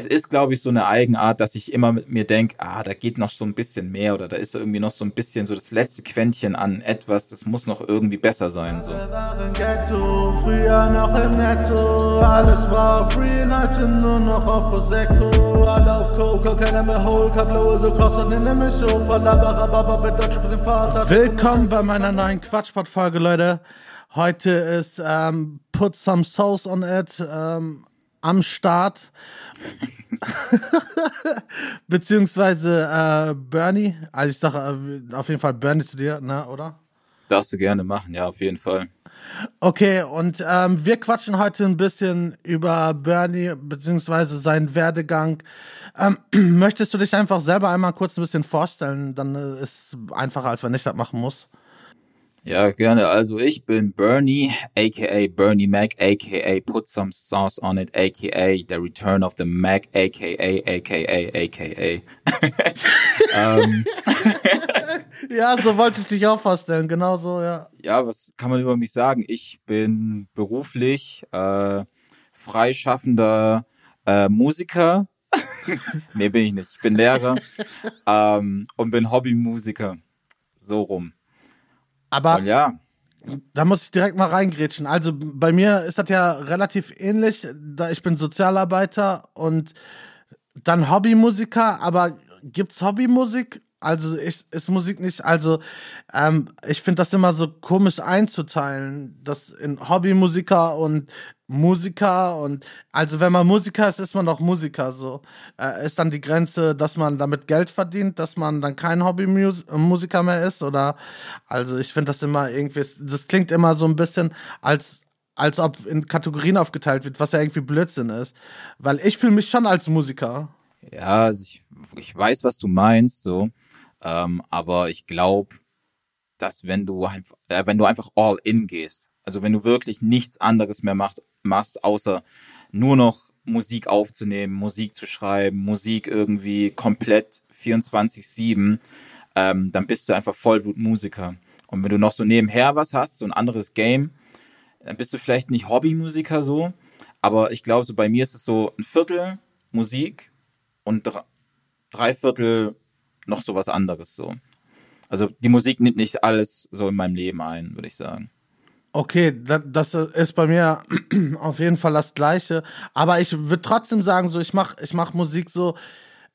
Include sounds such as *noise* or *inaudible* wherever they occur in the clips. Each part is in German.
es ist, glaube ich, so eine Eigenart, dass ich immer mit mir denke, ah, da geht noch so ein bisschen mehr oder da ist irgendwie noch so ein bisschen so das letzte Quäntchen an etwas, das muss noch irgendwie besser sein. So. Ghetto, früher noch im Netto, alles war free, heute nur noch auf Prosecco, alle auf Coca, keiner mehr Hole, Flow so krass und in der Mission, Palabara, mit Deutsch mit dem Vater. Willkommen bei meiner neuen Quatschpot-Folge, Leute. Heute ist ähm, Put Some Sauce on It ähm, am Start. Beziehungsweise äh, Bernie. Also ich sage äh, auf jeden Fall Bernie zu dir, ne, oder? Darfst du gerne machen, ja, auf jeden Fall. Okay, und ähm, wir quatschen heute ein bisschen über Bernie beziehungsweise seinen Werdegang. Ähm, *clears throat* möchtest du dich einfach selber einmal kurz ein bisschen vorstellen? Dann äh, ist es einfacher, als wenn ich das machen muss. Ja, gerne. Also ich bin Bernie, aka Bernie Mac, aka Put Some Sauce on It, aka The Return of the Mac, aka, aka, aka. *laughs* ähm. *laughs* ja, so wollte ich dich auch vorstellen, genau so, ja. Ja, was kann man über mich sagen? Ich bin beruflich äh, freischaffender äh, Musiker. *laughs* nee, bin ich nicht. Ich bin Lehrer ähm, und bin Hobbymusiker. So rum. Aber ja. Da muss ich direkt mal reingrätschen. Also bei mir ist das ja relativ ähnlich. Da ich bin Sozialarbeiter und dann Hobbymusiker, aber gibt's Hobbymusik also ist, ist Musik nicht, also ähm, ich finde das immer so komisch einzuteilen, das in Hobbymusiker und Musiker und also wenn man Musiker ist, ist man doch Musiker so. Äh, ist dann die Grenze, dass man damit Geld verdient, dass man dann kein Hobbymusiker mehr ist oder also ich finde das immer irgendwie, das klingt immer so ein bisschen als als ob in Kategorien aufgeteilt wird, was ja irgendwie Blödsinn ist, weil ich fühle mich schon als Musiker. Ja, also ich, ich weiß, was du meinst, so. Ähm, aber ich glaube, dass wenn du äh, wenn du einfach all in gehst, also wenn du wirklich nichts anderes mehr machst, machst, außer nur noch Musik aufzunehmen, Musik zu schreiben, Musik irgendwie komplett 24-7, ähm, dann bist du einfach Vollblutmusiker. Und wenn du noch so nebenher was hast, so ein anderes Game, dann bist du vielleicht nicht Hobbymusiker so, aber ich glaube, so bei mir ist es so ein Viertel Musik und drei Viertel noch so was anderes so. Also die Musik nimmt nicht alles so in meinem Leben ein, würde ich sagen. Okay, das ist bei mir *clears throat* auf jeden Fall das Gleiche. Aber ich würde trotzdem sagen, so ich mache ich mach Musik so,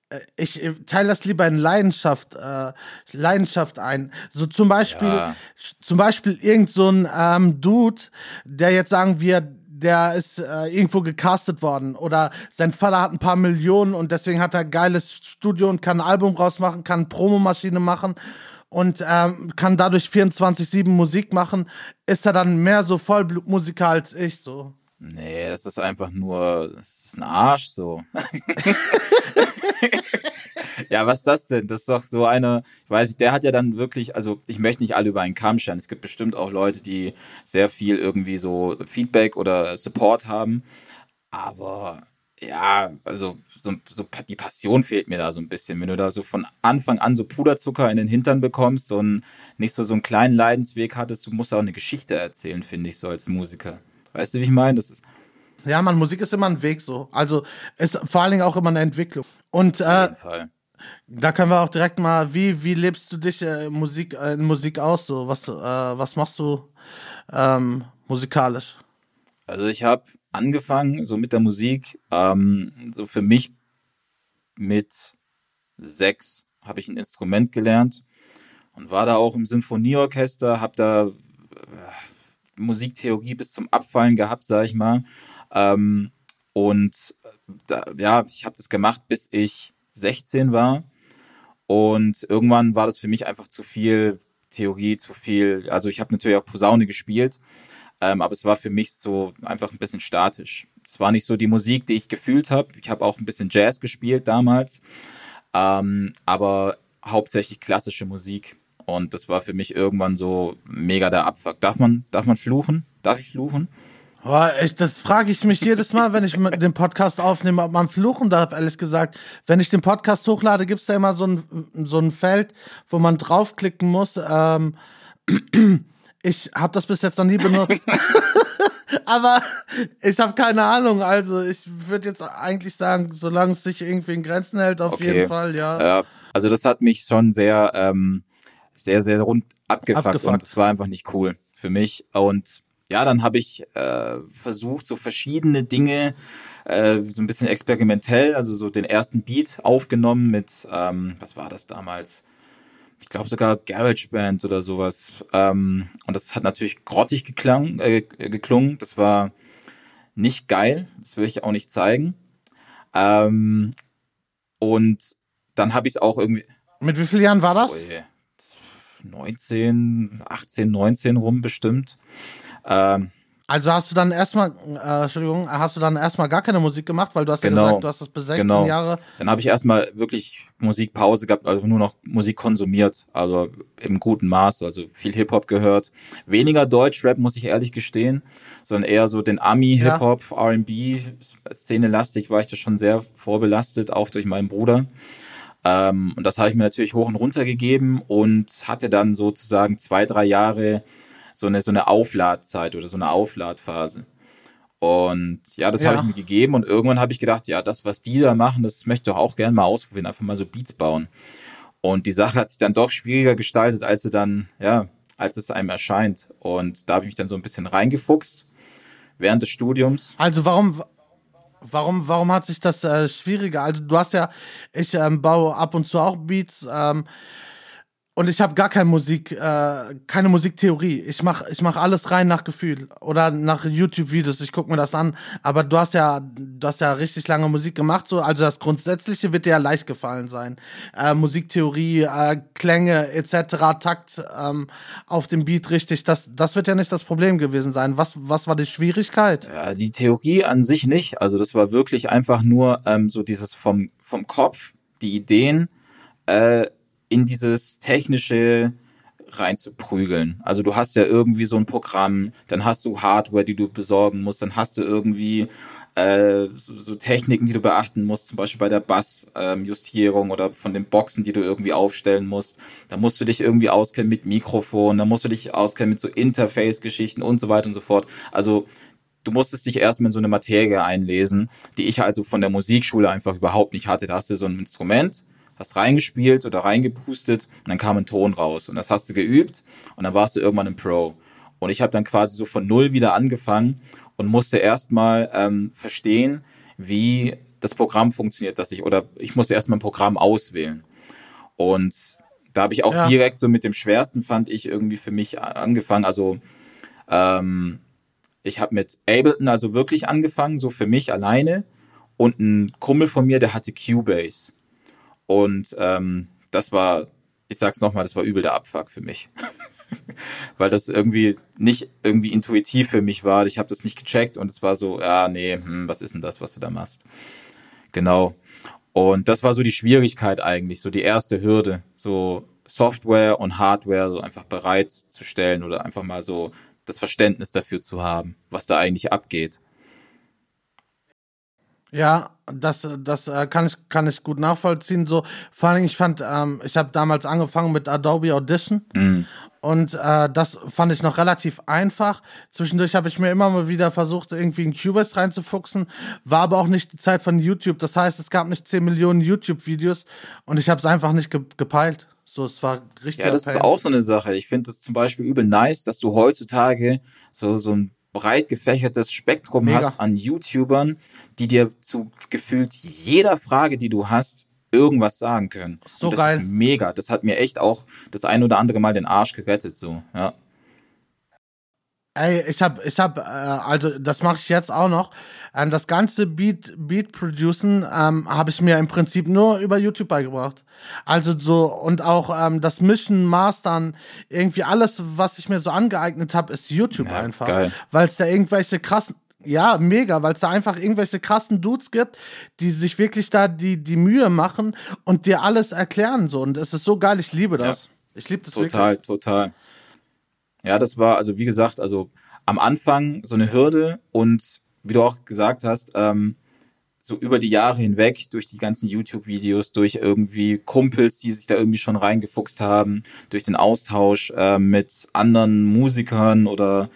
äh, ich teile das lieber in Leidenschaft, äh, Leidenschaft ein. So zum Beispiel, ja. zum Beispiel irgend so ein ähm, Dude, der jetzt sagen wir, der ist äh, irgendwo gecastet worden oder sein Vater hat ein paar Millionen und deswegen hat er ein geiles Studio und kann ein Album rausmachen, kann eine Promomaschine machen und ähm, kann dadurch 24-7 Musik machen, ist er dann mehr so Vollblutmusiker als ich so. Nee, das ist einfach nur, das ist ein Arsch so. *laughs* ja, was ist das denn? Das ist doch so eine, ich weiß nicht, der hat ja dann wirklich, also ich möchte nicht alle über einen Kamm scheren. Es gibt bestimmt auch Leute, die sehr viel irgendwie so Feedback oder Support haben. Aber ja, also so, so die Passion fehlt mir da so ein bisschen. Wenn du da so von Anfang an so Puderzucker in den Hintern bekommst und nicht so so einen kleinen Leidensweg hattest, du musst auch eine Geschichte erzählen, finde ich, so als Musiker. Weißt du, wie ich meine? Das ist ja, man, Musik ist immer ein Weg so. Also ist vor allen Dingen auch immer eine Entwicklung. Und äh, Auf jeden Fall. Da können wir auch direkt mal, wie, wie lebst du dich äh, Musik, äh, in Musik aus? So? Was, äh, was machst du ähm, musikalisch? Also ich habe angefangen so mit der Musik, ähm, so für mich mit sechs habe ich ein Instrument gelernt und war da auch im Sinfonieorchester, habe da äh, Musiktheorie bis zum Abfallen gehabt, sag ich mal. Ähm, und da, ja, ich habe das gemacht, bis ich 16 war. Und irgendwann war das für mich einfach zu viel Theorie, zu viel. Also ich habe natürlich auch Posaune gespielt, ähm, aber es war für mich so einfach ein bisschen statisch. Es war nicht so die Musik, die ich gefühlt habe. Ich habe auch ein bisschen Jazz gespielt damals, ähm, aber hauptsächlich klassische Musik. Und das war für mich irgendwann so mega der Abfuck. Darf man, darf man fluchen? Darf ich fluchen? Boah, echt, das frage ich mich jedes Mal, wenn ich den Podcast aufnehme, ob man fluchen darf, ehrlich gesagt. Wenn ich den Podcast hochlade, gibt's da immer so ein, so ein Feld, wo man draufklicken muss. Ähm, ich habe das bis jetzt noch nie benutzt. *laughs* aber ich habe keine Ahnung. Also ich würde jetzt eigentlich sagen, solange es sich irgendwie in Grenzen hält, auf okay. jeden Fall, ja. ja. Also das hat mich schon sehr, ähm, sehr, sehr rund abgefuckt, abgefuckt. und das war einfach nicht cool für mich. Und ja, dann habe ich äh, versucht, so verschiedene Dinge, äh, so ein bisschen experimentell, also so den ersten Beat aufgenommen mit, ähm, was war das damals? Ich glaube sogar GarageBand oder sowas. Ähm, und das hat natürlich grottig geklang, äh, geklungen. Das war nicht geil. Das will ich auch nicht zeigen. Ähm, und dann habe ich es auch irgendwie. Mit wie vielen Jahren war das? Oh, 19, 18, 19 rum bestimmt. Ähm, also hast du dann erstmal, äh, Entschuldigung, hast du dann erstmal gar keine Musik gemacht, weil du hast genau, ja gesagt, du hast das bis 16 genau. Jahre. Dann habe ich erstmal wirklich Musikpause gehabt, also nur noch Musik konsumiert, also im guten Maß, also viel Hip-Hop gehört. Weniger Deutschrap, muss ich ehrlich gestehen, sondern eher so den Ami-Hip-Hop, ja. R&B, Szene lastig war ich da schon sehr vorbelastet, auch durch meinen Bruder. Ähm, und das habe ich mir natürlich hoch und runter gegeben und hatte dann sozusagen zwei, drei Jahre so eine, so eine Aufladzeit oder so eine Aufladphase. Und ja, das ja. habe ich mir gegeben und irgendwann habe ich gedacht, ja, das, was die da machen, das möchte ich doch auch gerne mal ausprobieren, einfach mal so Beats bauen. Und die Sache hat sich dann doch schwieriger gestaltet, als sie dann, ja, als es einem erscheint. Und da habe ich mich dann so ein bisschen reingefuchst während des Studiums. Also warum, warum, warum hat sich das äh, schwieriger? Also du hast ja, ich ähm, baue ab und zu auch Beats. Ähm, und ich habe gar keine Musik, äh, keine Musiktheorie. Ich mach, ich mach alles rein nach Gefühl oder nach YouTube-Videos. Ich guck mir das an. Aber du hast ja, du hast ja richtig lange Musik gemacht, so. Also das Grundsätzliche wird dir ja leicht gefallen sein. Äh, Musiktheorie, äh, Klänge etc., Takt ähm, auf dem Beat richtig. Das, das wird ja nicht das Problem gewesen sein. Was, was war die Schwierigkeit? Ja, die Theorie an sich nicht. Also das war wirklich einfach nur ähm, so dieses vom vom Kopf, die Ideen. Äh, in dieses technische reinzuprügeln. Also du hast ja irgendwie so ein Programm, dann hast du Hardware, die du besorgen musst, dann hast du irgendwie äh, so, so Techniken, die du beachten musst, zum Beispiel bei der Bassjustierung ähm, oder von den Boxen, die du irgendwie aufstellen musst. Da musst du dich irgendwie auskennen mit Mikrofon, da musst du dich auskennen mit so Interface-Geschichten und so weiter und so fort. Also du musstest dich erstmal in so eine Materie einlesen, die ich also von der Musikschule einfach überhaupt nicht hatte. Da hast du so ein Instrument, hast reingespielt oder reingepustet und dann kam ein Ton raus. Und das hast du geübt und dann warst du irgendwann ein Pro. Und ich habe dann quasi so von null wieder angefangen und musste erstmal ähm, verstehen, wie das Programm funktioniert, dass ich, oder ich musste erstmal ein Programm auswählen. Und da habe ich auch ja. direkt so mit dem schwersten, fand ich, irgendwie für mich angefangen. Also ähm, ich habe mit Ableton also wirklich angefangen, so für mich alleine. Und ein Kumpel von mir, der hatte Cubase. Und ähm, das war, ich sag's nochmal, das war übel der Abfuck für mich. *laughs* Weil das irgendwie nicht irgendwie intuitiv für mich war. Ich habe das nicht gecheckt und es war so, ja, nee, hm, was ist denn das, was du da machst? Genau. Und das war so die Schwierigkeit eigentlich, so die erste Hürde, so Software und Hardware so einfach bereitzustellen oder einfach mal so das Verständnis dafür zu haben, was da eigentlich abgeht. Ja, das, das äh, kann ich kann ich gut nachvollziehen. So vor allem ich fand, ähm, ich habe damals angefangen mit Adobe Audition mhm. und äh, das fand ich noch relativ einfach. Zwischendurch habe ich mir immer mal wieder versucht, irgendwie in Cubase reinzufuchsen, war aber auch nicht die Zeit von YouTube. Das heißt, es gab nicht 10 Millionen YouTube-Videos und ich habe es einfach nicht ge gepeilt. So, es war richtig. Ja, das Pain. ist auch so eine Sache. Ich finde es zum Beispiel übel nice, dass du heutzutage so, so ein breit gefächertes Spektrum Mega. hast an YouTubern, die dir zu gefühlt jeder Frage, die du hast, irgendwas sagen können. So Und das geil. ist mega. Das hat mir echt auch das ein oder andere Mal den Arsch gerettet, so, ja. Ey, ich hab, ich hab, äh, also das mache ich jetzt auch noch. Ähm, das ganze Beat, Beat Producen ähm, habe ich mir im Prinzip nur über YouTube beigebracht. Also so und auch ähm, das Mischen, Mastern, irgendwie alles, was ich mir so angeeignet habe, ist YouTube ja, einfach, weil es da irgendwelche krassen ja, mega, weil es da einfach irgendwelche krassen Dudes gibt, die sich wirklich da die, die Mühe machen und dir alles erklären so. Und es ist so geil, ich liebe das. Ja, ich liebe das total, wirklich. Total, total. Ja, das war, also wie gesagt, also am Anfang so eine Hürde und wie du auch gesagt hast, ähm, so über die Jahre hinweg, durch die ganzen YouTube-Videos, durch irgendwie Kumpels, die sich da irgendwie schon reingefuchst haben, durch den Austausch äh, mit anderen Musikern oder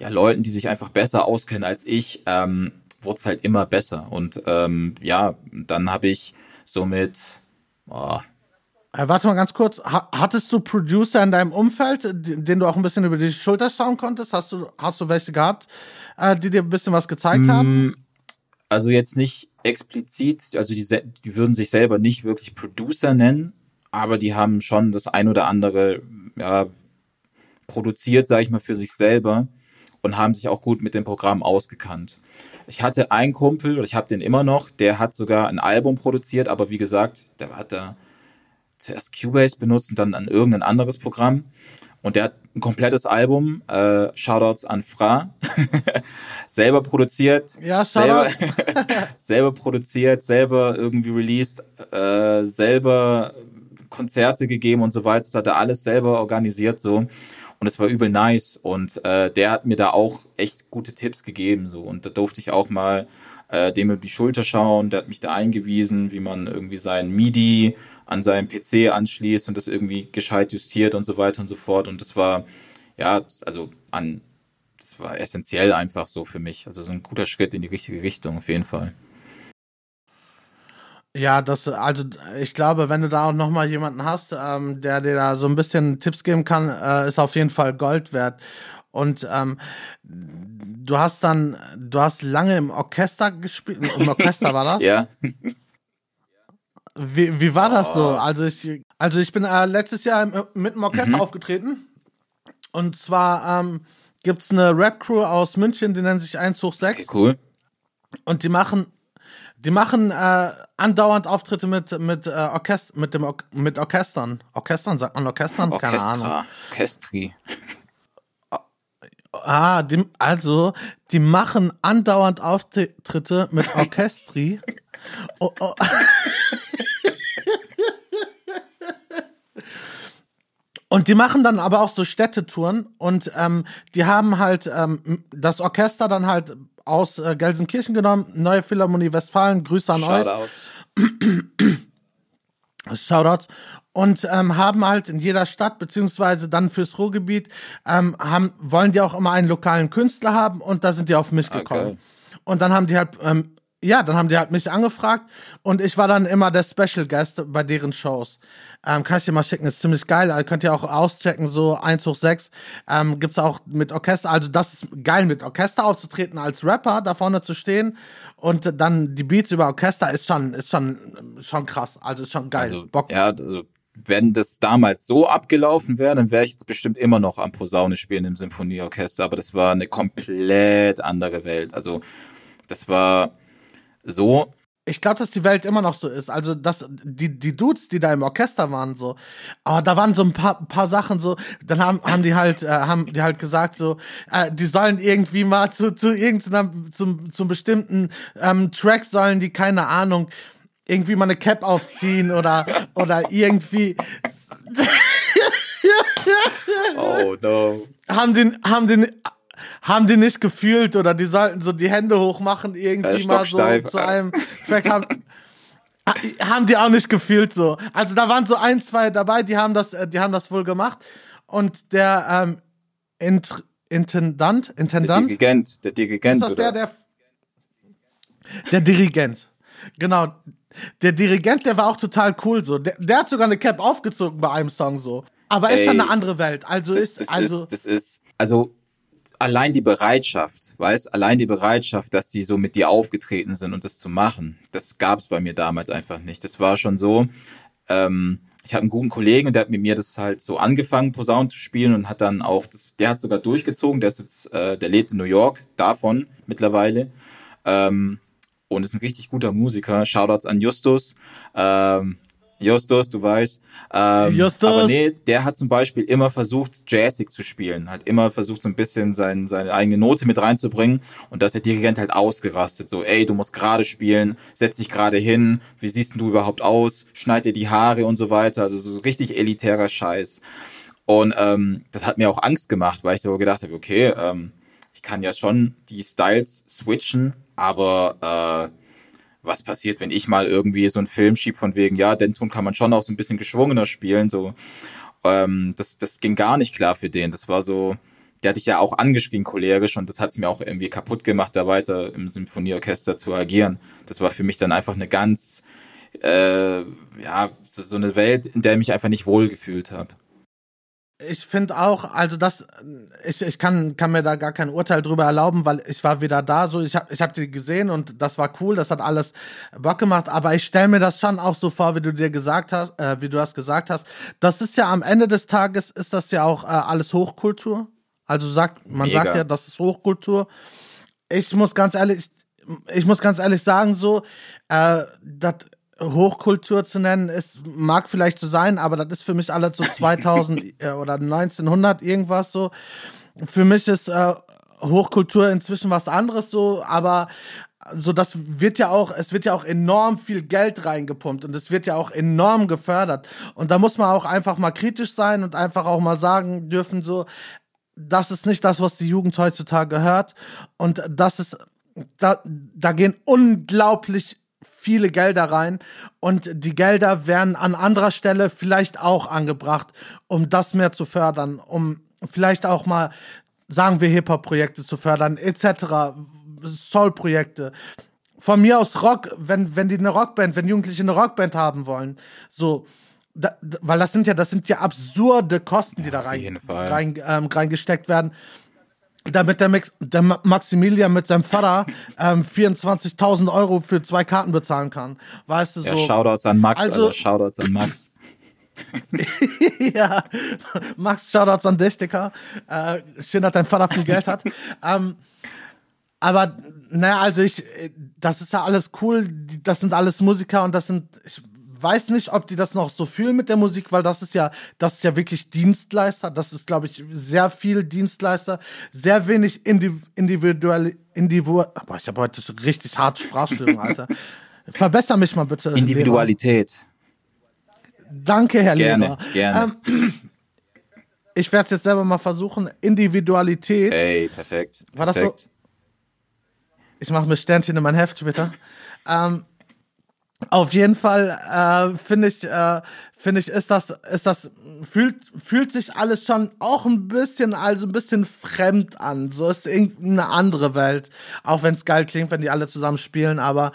ja, Leuten, die sich einfach besser auskennen als ich, ähm, wurde es halt immer besser. Und ähm, ja, dann habe ich somit, oh, äh, warte mal ganz kurz. hattest du Producer in deinem Umfeld, den du auch ein bisschen über die Schulter schauen konntest? Hast du, hast du welche gehabt, äh, die dir ein bisschen was gezeigt mm, haben? Also jetzt nicht explizit, also die, die würden sich selber nicht wirklich Producer nennen, aber die haben schon das ein oder andere ja, produziert, sage ich mal, für sich selber und haben sich auch gut mit dem Programm ausgekannt. Ich hatte einen Kumpel, oder ich habe den immer noch, der hat sogar ein Album produziert, aber wie gesagt, der hat da zuerst Cubase benutzt und dann an irgendein anderes Programm. Und der hat ein komplettes Album, äh, Shoutouts an Fra, *laughs* selber produziert. Ja, selber, *laughs* selber produziert, selber irgendwie released, äh, selber Konzerte gegeben und so weiter. Das hat er alles selber organisiert so. Und es war übel nice. Und äh, der hat mir da auch echt gute Tipps gegeben. so Und da durfte ich auch mal äh, dem über die Schulter schauen. Der hat mich da eingewiesen, wie man irgendwie sein MIDI an seinem PC anschließt und das irgendwie gescheit justiert und so weiter und so fort. Und das war, ja, also an, das war essentiell einfach so für mich. Also so ein guter Schritt in die richtige Richtung, auf jeden Fall. Ja, das, also ich glaube, wenn du da auch nochmal jemanden hast, ähm, der dir da so ein bisschen Tipps geben kann, äh, ist auf jeden Fall Gold wert. Und ähm, du hast dann, du hast lange im Orchester gespielt. Im *laughs* Orchester war das? ja. Wie, wie war das so? Oh. Also ich, also ich bin äh, letztes Jahr mit dem Orchester mhm. aufgetreten. Und zwar ähm, gibt es eine Rap-Crew aus München, die nennt sich Einzug 6. Okay, cool. Und die machen, die machen äh, andauernd Auftritte mit, mit, äh, Orchester, mit, dem Or mit Orchestern. Orchestern, sagt man Orchestern? Orchestra. Keine Ahnung. Orchestri. Ah, die, also, die machen andauernd Auftritte mit Orchestri. *laughs* oh, oh. Und die machen dann aber auch so Städtetouren und ähm, die haben halt ähm, das Orchester dann halt aus äh, Gelsenkirchen genommen, Neue Philharmonie Westfalen, Grüße an Shoutouts. euch. *clears throat* Shoutouts. Und ähm, haben halt in jeder Stadt, beziehungsweise dann fürs Ruhrgebiet, ähm, haben, wollen die auch immer einen lokalen Künstler haben und da sind die auf mich gekommen. Okay. Und dann haben die halt ähm, ja, dann haben die halt mich angefragt und ich war dann immer der Special Guest bei deren Shows. Ähm, kann ich dir mal schicken, ist ziemlich geil. Also könnt ihr auch auschecken, so 1 hoch 6. Ähm, gibt's auch mit Orchester. Also das ist geil, mit Orchester aufzutreten, als Rapper da vorne zu stehen und dann die Beats über Orchester ist schon, ist schon, schon krass. Also ist schon geil. Also, Bock. Ja, also wenn das damals so abgelaufen wäre, dann wäre ich jetzt bestimmt immer noch am Posaune spielen im Symphonieorchester, aber das war eine komplett andere Welt. Also das war so. Ich glaube, dass die Welt immer noch so ist. Also, dass die, die Dudes, die da im Orchester waren, so, aber da waren so ein paar, paar Sachen so, dann haben, haben die halt, äh, haben die halt gesagt, so, äh, die sollen irgendwie mal zu, zu irgendeinem, zum, zum bestimmten ähm, Track sollen die, keine Ahnung, irgendwie mal eine Cap aufziehen oder, oder irgendwie. *laughs* oh no. Haben den, haben den, haben die nicht gefühlt oder die sollten so die Hände hochmachen irgendwie äh, mal so zu einem Track haben. haben die auch nicht gefühlt so. Also da waren so ein, zwei dabei, die haben das, äh, die haben das wohl gemacht. Und der ähm, Int Intendant, Intendant. Der Dirigent, der Dirigent. Ist das der, der, der Dirigent. Genau. Der Dirigent, der war auch total cool so. Der, der hat sogar eine Cap aufgezogen bei einem Song so. Aber Ey, ist schon eine andere Welt. Also das, ist, das also. Ist, das ist, also allein die Bereitschaft, weißt, allein die Bereitschaft, dass die so mit dir aufgetreten sind und das zu machen, das gab es bei mir damals einfach nicht. Das war schon so. Ähm, ich habe einen guten Kollegen, der hat mit mir das halt so angefangen, Posaune zu spielen und hat dann auch das, der hat sogar durchgezogen, der ist jetzt, äh, der lebt in New York, davon mittlerweile. Ähm, und ist ein richtig guter Musiker. Shoutouts an Justus. Ähm, Justus, du weißt. Ähm, Justus. Aber nee, der hat zum Beispiel immer versucht, jazzig zu spielen. Hat immer versucht, so ein bisschen sein, seine eigene Note mit reinzubringen. Und da ist der Dirigent halt ausgerastet. So, ey, du musst gerade spielen, setz dich gerade hin, wie siehst du überhaupt aus, schneid dir die Haare und so weiter. Also so richtig elitärer Scheiß. Und ähm, das hat mir auch Angst gemacht, weil ich so gedacht habe, okay, ähm, ich kann ja schon die Styles switchen, aber äh, was passiert, wenn ich mal irgendwie so einen Film schieb von wegen, ja, den Ton kann man schon auch so ein bisschen geschwungener spielen, so. Ähm, das, das ging gar nicht klar für den. Das war so, der hatte ich ja auch angeschrien cholerisch und das hat's mir auch irgendwie kaputt gemacht, da weiter im Symphonieorchester zu agieren. Das war für mich dann einfach eine ganz, äh, ja, so, so eine Welt, in der ich mich einfach nicht wohlgefühlt habe. Ich finde auch, also das, ich, ich kann, kann mir da gar kein Urteil drüber erlauben, weil ich war wieder da, so ich habe ich hab die gesehen und das war cool, das hat alles Bock gemacht, aber ich stelle mir das schon auch so vor, wie du dir gesagt hast, äh, wie du das gesagt hast. Das ist ja am Ende des Tages, ist das ja auch äh, alles Hochkultur. Also sagt, man Mega. sagt ja, das ist Hochkultur. Ich muss ganz ehrlich, ich muss ganz ehrlich sagen, so, äh, das Hochkultur zu nennen, ist, mag vielleicht so sein, aber das ist für mich alles so *laughs* 2000 äh, oder 1900 irgendwas so. Für mich ist äh, Hochkultur inzwischen was anderes so, aber so das wird ja auch, es wird ja auch enorm viel Geld reingepumpt und es wird ja auch enorm gefördert. Und da muss man auch einfach mal kritisch sein und einfach auch mal sagen dürfen, so, das ist nicht das, was die Jugend heutzutage hört. Und das ist, da, da gehen unglaublich viele Gelder rein und die Gelder werden an anderer Stelle vielleicht auch angebracht, um das mehr zu fördern, um vielleicht auch mal, sagen wir, Hip-Hop-Projekte zu fördern, etc., Soul-Projekte. Von mir aus Rock, wenn, wenn die eine Rockband, wenn Jugendliche eine Rockband haben wollen, so, da, weil das sind ja, das sind ja absurde Kosten, die ja, da rein, rein ähm, reingesteckt werden damit der, Max, der Maximilian mit seinem Vater ähm, 24.000 Euro für zwei Karten bezahlen kann. Weißt du ja, so. Shoutouts an Max, also, Alter, Shoutouts an Max. *laughs* ja, Max, Shoutouts an dich, Dicker. Äh, schön, dass dein Vater viel Geld hat. *laughs* ähm, aber, naja, also ich, das ist ja alles cool. Das sind alles Musiker und das sind, ich weiß nicht, ob die das noch so fühlen mit der Musik, weil das ist ja, das ist ja wirklich Dienstleister. Das ist, glaube ich, sehr viel Dienstleister, sehr wenig Indiv individuell, individual. Boah, ich habe heute richtig harte Sprachstörung, Alter. *laughs* Verbesser mich mal bitte. Individualität. Lehrer. Danke, Herr gerne, Lehrer. Gerne. Ähm, *clears throat* ich werde es jetzt selber mal versuchen. Individualität. Ey, perfekt. War das so? Ich mache mir Sternchen in mein Heft, bitte. *laughs* ähm, auf jeden Fall äh, finde ich, äh, finde ich, ist das, ist das, fühlt, fühlt sich alles schon auch ein bisschen, also ein bisschen fremd an. So ist irgendeine andere Welt. Auch wenn es geil klingt, wenn die alle zusammen spielen, aber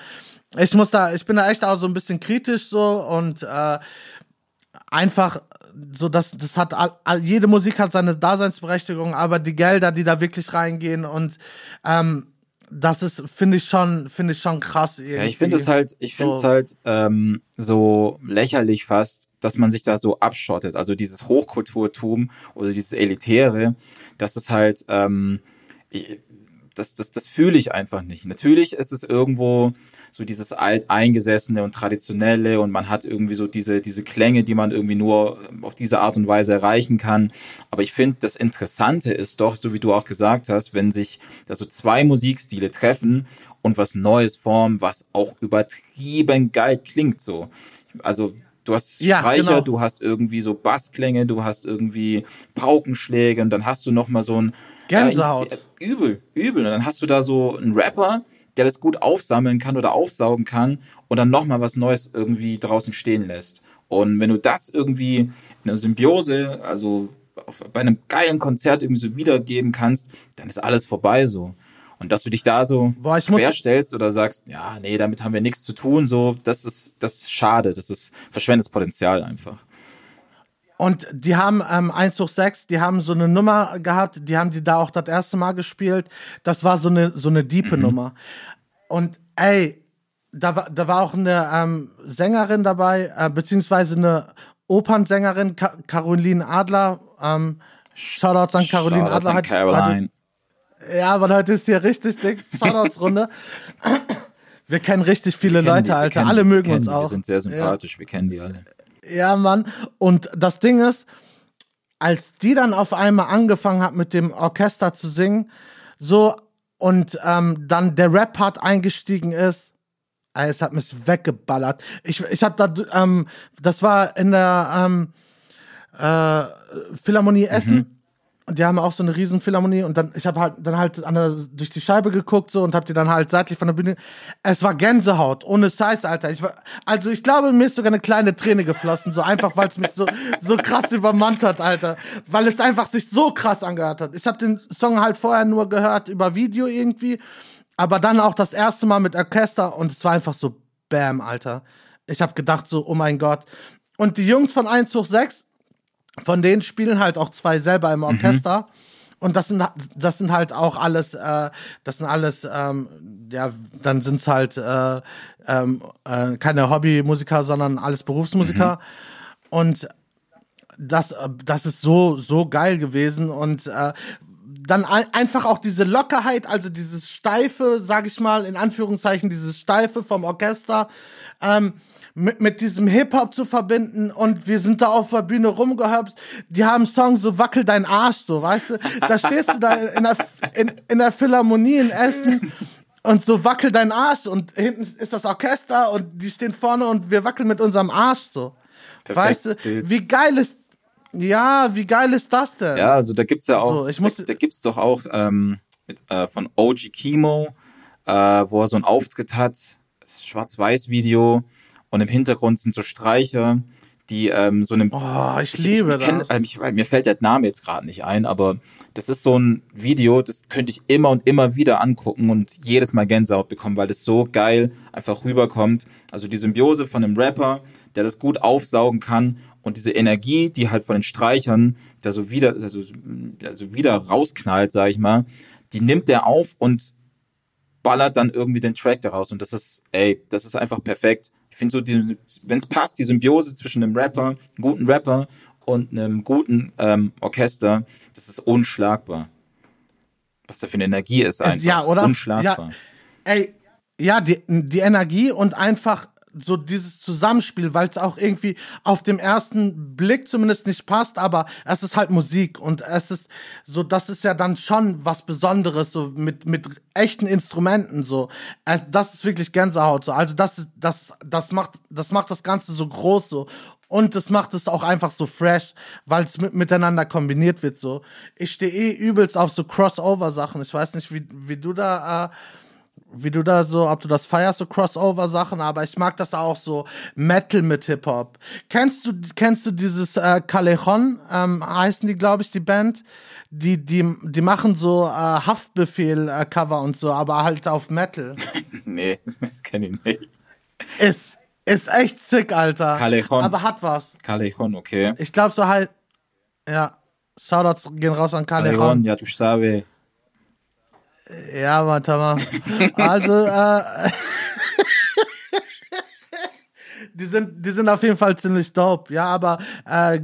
ich muss da, ich bin da echt auch so ein bisschen kritisch so und äh, einfach so, dass das hat jede Musik hat seine Daseinsberechtigung, aber die Gelder, die da wirklich reingehen und ähm, das ist, finde ich schon, finde ich schon krass. Irgendwie. Ja, ich finde es halt, ich finde es so. halt ähm, so lächerlich fast, dass man sich da so abschottet. Also dieses Hochkulturtum oder dieses Elitäre, das ist halt, ähm, ich, das, das, das fühle ich einfach nicht. Natürlich ist es irgendwo so dieses alteingesessene und traditionelle und man hat irgendwie so diese, diese Klänge, die man irgendwie nur auf diese Art und Weise erreichen kann. Aber ich finde, das Interessante ist doch, so wie du auch gesagt hast, wenn sich da so zwei Musikstile treffen und was Neues formen, was auch übertrieben geil klingt so. Also Du hast ja, Streicher, genau. du hast irgendwie so Bassklänge, du hast irgendwie Paukenschläge und dann hast du noch mal so ein Gänsehaut. Äh, übel, übel. Und dann hast du da so einen Rapper, der das gut aufsammeln kann oder aufsaugen kann und dann nochmal was Neues irgendwie draußen stehen lässt. Und wenn du das irgendwie in einer Symbiose, also auf, bei einem geilen Konzert irgendwie so wiedergeben kannst, dann ist alles vorbei so. Und dass du dich da so Boah, querstellst oder sagst, ja, nee, damit haben wir nichts zu tun, so, das ist, das ist schade, das ist verschwendetes Potenzial einfach. Und die haben ähm, 1 hoch 6, die haben so eine Nummer gehabt, die haben die da auch das erste Mal gespielt. Das war so eine, so eine diepe mhm. Nummer. Und ey, da war, da war auch eine ähm, Sängerin dabei, äh, beziehungsweise eine Opernsängerin, Ka Caroline Adler. Ähm, Shoutouts an Caroline Shoutouts Adler. An Caroline. Heute, ja, aber heute ist hier richtig dick *laughs* Shoutouts-Runde. wir kennen richtig viele Leute, die, Alter. Alle mögen uns auch. Wir sind sehr sympathisch, ja. wir kennen die alle. Ja, Mann. Und das Ding ist, als die dann auf einmal angefangen hat, mit dem Orchester zu singen, so und ähm, dann der Rap-Part eingestiegen ist, es hat mich weggeballert. Ich, ich hab da, ähm, das war in der ähm, äh, Philharmonie Essen. Mhm. Die haben auch so eine riesen Philharmonie und dann ich habe halt dann halt der, durch die Scheibe geguckt so und habe die dann halt seitlich von der Bühne. Es war Gänsehaut ohne Scheiß Alter. Ich war also ich glaube mir ist sogar eine kleine Träne geflossen so einfach weil es mich so so krass übermannt hat Alter. Weil es einfach sich so krass angehört hat. Ich habe den Song halt vorher nur gehört über Video irgendwie aber dann auch das erste Mal mit Orchester und es war einfach so bam Alter. Ich habe gedacht so oh mein Gott. Und die Jungs von 1 hoch 6 von denen spielen halt auch zwei selber im Orchester. Mhm. Und das sind, das sind halt auch alles, äh, das sind alles, ähm, ja, dann sind es halt äh, ähm, äh, keine Hobbymusiker, sondern alles Berufsmusiker. Mhm. Und das, das ist so, so geil gewesen. Und äh, dann ein, einfach auch diese Lockerheit, also dieses Steife, sag ich mal, in Anführungszeichen, dieses Steife vom Orchester. Ähm, mit, mit diesem Hip-Hop zu verbinden und wir sind da auf der Bühne rumgehüpft. Die haben Songs so Wackel dein Arsch, so, weißt du? Da stehst du da in der, in, in der Philharmonie in Essen und so wackel dein Arsch und hinten ist das Orchester und die stehen vorne und wir wackeln mit unserem Arsch so. Perfekt weißt du, Bild. wie geil ist ja, wie geil ist das denn? Ja, also da gibt's ja auch, so, ich muss, da, da gibt's doch auch ähm, mit, äh, von OG Kimo, äh, wo er so einen Auftritt hat, Schwarz-Weiß-Video, und im Hintergrund sind so Streicher, die ähm, so einem. Oh, ich liebe ich, ich kenn, das. Ähm, ich, mir fällt der Name jetzt gerade nicht ein, aber das ist so ein Video, das könnte ich immer und immer wieder angucken und jedes Mal Gänsehaut bekommen, weil das so geil einfach rüberkommt. Also die Symbiose von einem Rapper, der das gut aufsaugen kann und diese Energie, die halt von den Streichern, der so wieder, also, also wieder rausknallt, sag ich mal, die nimmt der auf und ballert dann irgendwie den Track daraus und das ist, ey, das ist einfach perfekt. Ich finde so, wenn es passt, die Symbiose zwischen einem Rapper, einem guten Rapper und einem guten ähm, Orchester, das ist unschlagbar. Was da für eine Energie ist einfach. Ja, oder? Unschlagbar. Ja, ey, ja, die, die Energie und einfach so dieses Zusammenspiel, weil es auch irgendwie auf dem ersten Blick zumindest nicht passt, aber es ist halt Musik und es ist so, das ist ja dann schon was Besonderes, so mit, mit echten Instrumenten, so. Es, das ist wirklich Gänsehaut, so. Also das, das, das macht, das macht das Ganze so groß, so. Und es macht es auch einfach so fresh, weil es mit, miteinander kombiniert wird, so. Ich stehe eh übelst auf so Crossover-Sachen. Ich weiß nicht, wie, wie du da, äh, wie du da so, ob du das feierst, so Crossover-Sachen, aber ich mag das auch so Metal mit Hip-Hop. Kennst du, kennst du dieses äh, Callejon, ähm, heißen die, glaube ich, die Band? Die, die, die machen so äh, Haftbefehl-Cover äh, und so, aber halt auf Metal. *laughs* nee, das kenne ich nicht. Ist, ist echt sick, Alter. Callejon. Aber hat was. Callejon, okay. Ich glaube so halt, ja. Shoutouts gehen raus an Callejon. Callejon, ja, du sabes. Ja, warte mal. Also, äh, *laughs* die sind, die sind auf jeden Fall ziemlich dope. Ja, aber äh,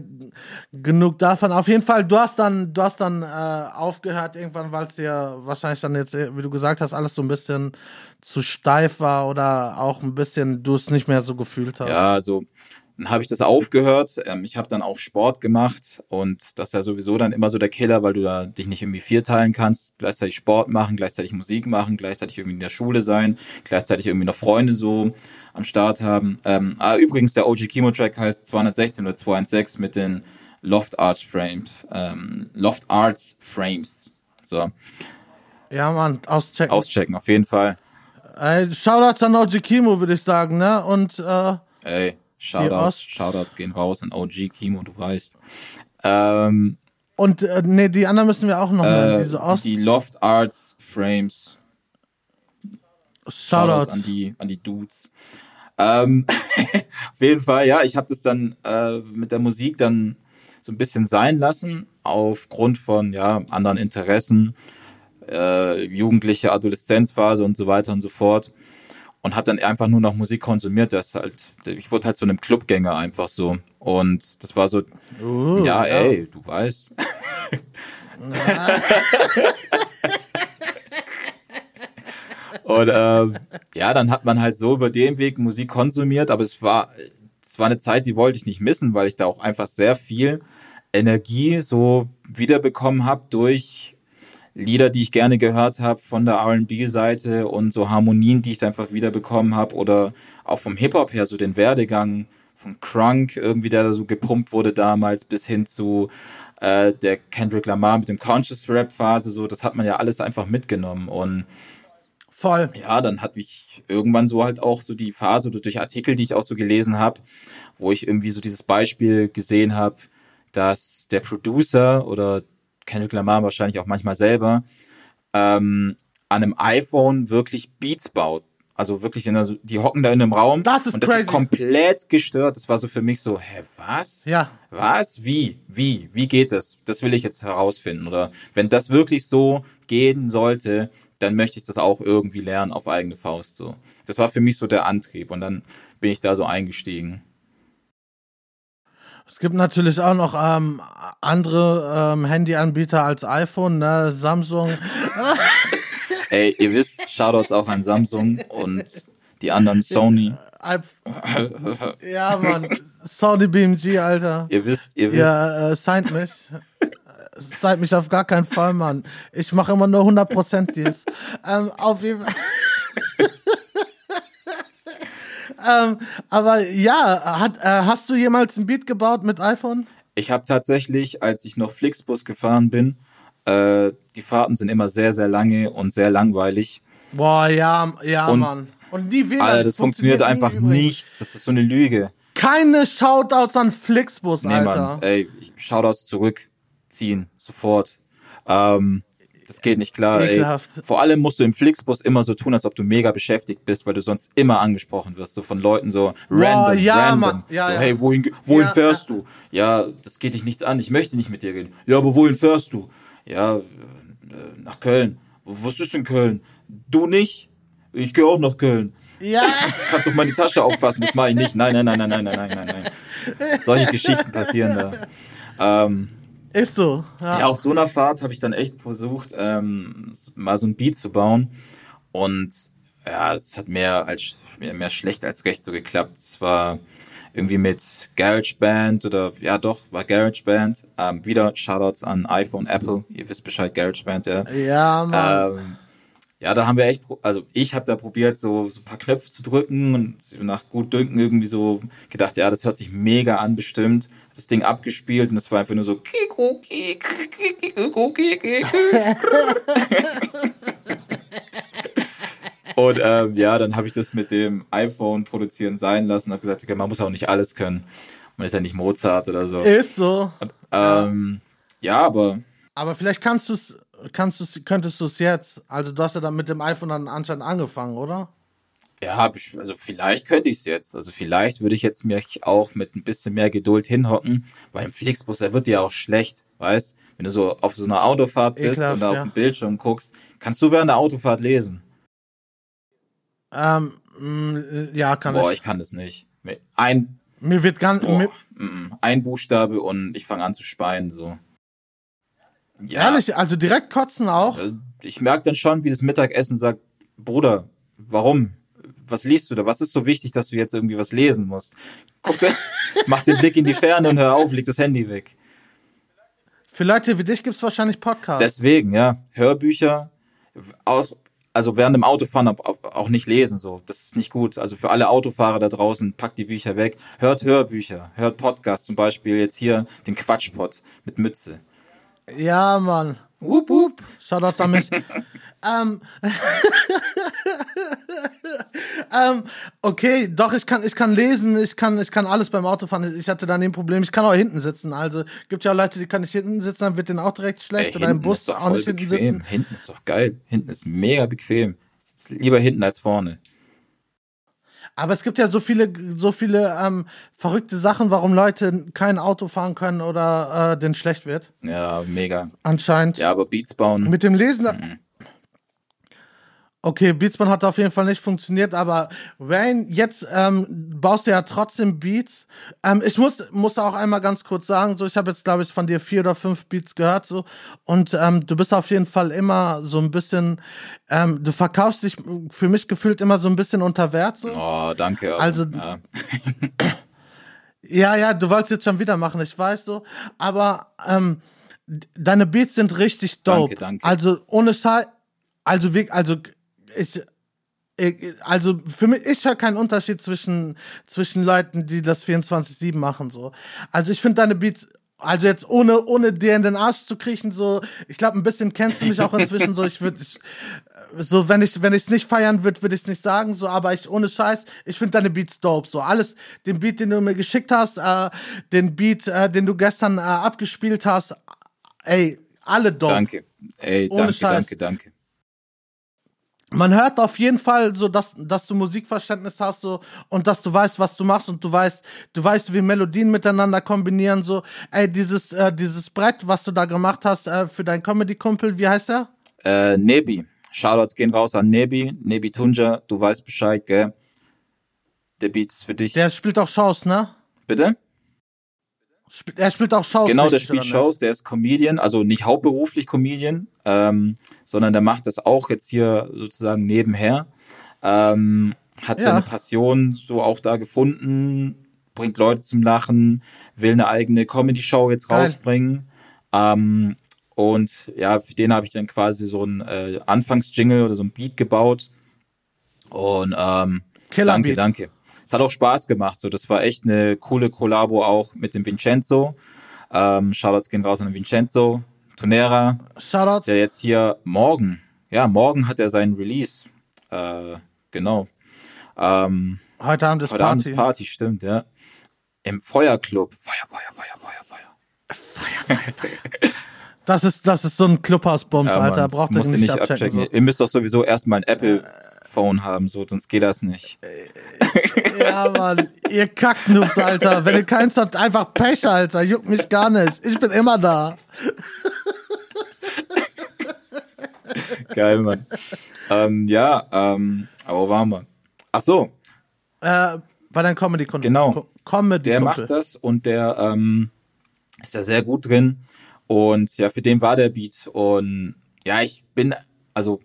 genug davon. Auf jeden Fall, du hast dann, du hast dann äh, aufgehört irgendwann, weil es dir wahrscheinlich dann jetzt, wie du gesagt hast, alles so ein bisschen zu steif war oder auch ein bisschen du es nicht mehr so gefühlt hast. Ja, also dann habe ich das aufgehört. Ähm, ich habe dann auch Sport gemacht und das ist ja sowieso dann immer so der Killer, weil du da dich nicht irgendwie vierteilen kannst. Gleichzeitig Sport machen, gleichzeitig Musik machen, gleichzeitig irgendwie in der Schule sein, gleichzeitig irgendwie noch Freunde so am Start haben. Ähm, ah, übrigens, der OG Chemo Track heißt 216 oder 216 mit den Loft Arts Frames. Ähm, Loft Arts Frames. So. Ja, Mann, auschecken. Auschecken, auf jeden Fall. Ey, Shoutouts an OG Kimo, würde ich sagen, ne? Und, äh. Ey, Shoutouts, Shoutouts gehen raus an OG Kimo, du weißt. Ähm, und äh, nee, die anderen müssen wir auch noch äh, mal, diese Ost. Die Loft Arts Frames. Shoutouts. Shoutouts an die, an die Dudes. Ähm, *laughs* auf jeden Fall, ja, ich habe das dann äh, mit der Musik dann so ein bisschen sein lassen, aufgrund von ja, anderen Interessen, äh, jugendliche Adoleszenzphase und so weiter und so fort und habe dann einfach nur noch Musik konsumiert. Das halt, ich wurde halt so einem Clubgänger einfach so. Und das war so, uh, ja, ey, ja. du weißt. *laughs* und ähm, ja, dann hat man halt so über den Weg Musik konsumiert, aber es war, es war eine Zeit, die wollte ich nicht missen, weil ich da auch einfach sehr viel Energie so wiederbekommen habe durch Lieder, die ich gerne gehört habe von der RB-Seite und so Harmonien, die ich da einfach wiederbekommen habe oder auch vom Hip-Hop her, so den Werdegang von Crunk irgendwie, der da so gepumpt wurde damals, bis hin zu äh, der Kendrick Lamar mit dem Conscious Rap Phase, so, das hat man ja alles einfach mitgenommen und Voll. Ja, dann hat mich irgendwann so halt auch so die Phase oder durch Artikel, die ich auch so gelesen habe, wo ich irgendwie so dieses Beispiel gesehen habe, dass der Producer oder Kendrick Lamar wahrscheinlich auch manchmal selber ähm, an einem iPhone wirklich Beats baut. Also wirklich, in der, die hocken da in einem Raum. Das ist und das crazy. ist komplett gestört. Das war so für mich so, hä, was? Ja. Was? Wie? Wie? Wie geht das? Das will ich jetzt herausfinden. Oder wenn das wirklich so gehen sollte, dann möchte ich das auch irgendwie lernen auf eigene Faust so. Das war für mich so der Antrieb und dann bin ich da so eingestiegen. Es gibt natürlich auch noch ähm, andere ähm, Handyanbieter als iPhone, ne? Samsung. *laughs* Ey, ihr wisst, Shoutouts auch an Samsung und die anderen Sony. ja, Mann. Sony BMG, Alter. Ihr wisst, ihr wisst. Ja, äh, signed mich. Seid mich auf gar keinen Fall, Mann. Ich mache immer nur 100% Deals. ähm, auf jeden Fall. *laughs* ähm, aber ja, hat, äh, hast du jemals ein Beat gebaut mit iPhone? Ich habe tatsächlich, als ich noch Flixbus gefahren bin, äh, die Fahrten sind immer sehr, sehr lange und sehr langweilig. Boah, ja, ja, und, Mann. Und die WLAN, Alter, das funktioniert, funktioniert einfach nicht. Das ist so eine Lüge. Keine Shoutouts an Flixbus, nee, Alter. Mann, ey, Shoutouts zurückziehen, sofort. Ähm, das geht nicht klar. Ey. Vor allem musst du im Flixbus immer so tun, als ob du mega beschäftigt bist, weil du sonst immer angesprochen wirst, so von Leuten so random, oh, ja, random. Ja, so, ja. hey, wohin, wohin fährst du? Ja, das geht dich nichts an, ich möchte nicht mit dir reden. Ja, aber wohin fährst du? Ja, äh, nach Köln. Was ist in Köln? Du nicht? Ich gehe auch nach Köln. Ja. *laughs* Kannst doch mal die Tasche aufpassen, das mache ich nicht. Nein, nein, nein, nein, nein, nein, nein, nein, nein. Solche Geschichten passieren da. Ähm, ist so. Ja, ja auf so einer Fahrt habe ich dann echt versucht, ähm, mal so ein Beat zu bauen. Und ja, es hat mehr als mehr, mehr schlecht als recht so geklappt. Es war irgendwie mit GarageBand oder ja doch, war GarageBand. Ähm, wieder Shoutouts an iPhone, Apple. Ihr wisst Bescheid, GarageBand, ja. Ja, Mann. Ähm, ja, da haben wir echt, also ich habe da probiert, so, so ein paar Knöpfe zu drücken und nach gut Dünken irgendwie so gedacht, ja, das hört sich mega an, bestimmt. Das Ding abgespielt und es war einfach nur so. und ähm, ja, dann habe ich das mit dem iPhone produzieren sein lassen und habe gesagt, okay, man muss auch nicht alles können. Man ist ja nicht Mozart oder so. Ist so. Und, ähm, ja. ja, aber. Aber vielleicht kannst du es kannst du's, könntest du es jetzt? Also du hast ja dann mit dem iPhone dann anscheinend angefangen, oder? Ja, also vielleicht könnte ich es jetzt. Also vielleicht würde ich jetzt mich auch mit ein bisschen mehr Geduld hinhocken, weil im Flixbus, der wird dir auch schlecht, weißt? Wenn du so auf so einer Autofahrt bist Ekelhaft, und da auf ja. dem Bildschirm guckst, kannst du während der Autofahrt lesen? Ähm, mh, ja, kann Boah, ich. ich kann das nicht. Ein, mir wird ganz, boah, ein Buchstabe und ich fange an zu speien, so. Ja, Ehrlich, also direkt kotzen auch? Äh, ich merke dann schon, wie das Mittagessen sagt, Bruder, warum? Was liest du da? Was ist so wichtig, dass du jetzt irgendwie was lesen musst? Guck, *laughs* mach den Blick in die Ferne und hör auf, leg das Handy weg. Für Leute wie dich gibt's wahrscheinlich Podcasts. Deswegen, ja. Hörbücher, aus, also während dem Autofahren auch nicht lesen, so. Das ist nicht gut. Also für alle Autofahrer da draußen, packt die Bücher weg. Hört Hörbücher, hört Podcasts, zum Beispiel jetzt hier den Quatschpot mit Mütze. Ja, Mann. Wup, wup. Shoutouts an mich. *laughs* ähm, *laughs* ähm, okay, doch, ich kann, ich kann lesen, ich kann, ich kann alles beim Autofahren. Ich hatte dann ein Problem, ich kann auch hinten sitzen. Also gibt ja Leute, die kann nicht hinten sitzen, dann wird denen auch direkt schlecht. Ey, oder im Bus auch nicht bequem. hinten sitzen. Hinten ist doch geil. Hinten ist mega bequem. Sitzt lieber hinten als vorne. Aber es gibt ja so viele, so viele ähm, verrückte Sachen, warum Leute kein Auto fahren können oder äh, denen schlecht wird. Ja, mega. Anscheinend. Ja, aber Beats bauen. Mit dem Lesen. Mhm. Okay, Beatsman hat auf jeden Fall nicht funktioniert, aber Wayne, jetzt ähm, baust du ja trotzdem Beats. Ähm, ich muss, muss auch einmal ganz kurz sagen, so ich habe jetzt, glaube ich, von dir vier oder fünf Beats gehört, so und ähm, du bist auf jeden Fall immer so ein bisschen, ähm, du verkaufst dich für mich gefühlt immer so ein bisschen unter Wert. So. Oh, danke. Also, ja. *laughs* ja, ja, du wolltest jetzt schon wieder machen, ich weiß so, aber ähm, deine Beats sind richtig dope. Danke, danke. Also ohne Scheiß, also, also ich, also für mich, ich höre keinen Unterschied zwischen, zwischen Leuten, die das 24-7 machen, so. Also ich finde deine Beats, also jetzt ohne, ohne dir in den Arsch zu kriechen, so, ich glaube, ein bisschen kennst du mich auch inzwischen, so, ich würde, ich, so, wenn ich, wenn ich es nicht feiern würde, würde ich es nicht sagen, so, aber ich, ohne Scheiß, ich finde deine Beats dope, so, alles, den Beat, den du mir geschickt hast, äh, den Beat, äh, den du gestern äh, abgespielt hast, ey, alle dope. Danke, ey, ohne danke, Scheiß. danke, danke man hört auf jeden Fall so, dass, dass du Musikverständnis hast so und dass du weißt, was du machst und du weißt, du weißt, wie Melodien miteinander kombinieren so. Ey, dieses äh, dieses Brett, was du da gemacht hast äh, für deinen Comedy-Kumpel, wie heißt der? Äh, Nebi. Shoutouts gehen raus an Nebi, Nebi Tunja. Du weißt Bescheid, gell? Der Beat ist für dich. Der spielt auch Shows, ne? Bitte? Er spielt auch Shows. Genau, der spielt Shows, der ist Comedian, also nicht hauptberuflich Comedian, ähm, sondern der macht das auch jetzt hier sozusagen nebenher. Ähm, hat ja. seine Passion so auch da gefunden, bringt Leute zum Lachen, will eine eigene Comedy-Show jetzt Geil. rausbringen. Ähm, und ja, für den habe ich dann quasi so ein äh, Anfangsjingle oder so ein Beat gebaut. Und ähm, danke, danke es hat auch Spaß gemacht. So, das war echt eine coole Kollabo auch mit dem Vincenzo. Ähm, Shoutouts gehen raus an den Vincenzo. Tonera. Shoutouts. Der jetzt hier morgen, ja, morgen hat er seinen Release. Äh, genau. Ähm, heute Abend ist heute Party. Abend ist Party, stimmt, ja. Im Feuerclub. Feuer, Feuer, Feuer, Feuer, Feuer. Feuer, Feuer, Feuer. Das ist, das ist so ein Clubhouse-Bums, ja, Alter. Braucht ihr nicht, nicht abchecken. abchecken. So. Ihr müsst doch sowieso erstmal ein Apple Phone haben, so, sonst geht das nicht. Ja, Mann, ihr Kacknubs, Alter. Wenn ihr keins habt, einfach Pech, Alter. Juckt mich gar nicht. Ich bin immer da. Geil, Mann. Ähm, ja, ähm, aber wo waren wir? Ach so. Äh, bei deinem Comedy-Kunden. Genau. Comedy der macht das und der ähm, ist da sehr gut drin. Und ja, für den war der Beat. Und ja, ich bin, also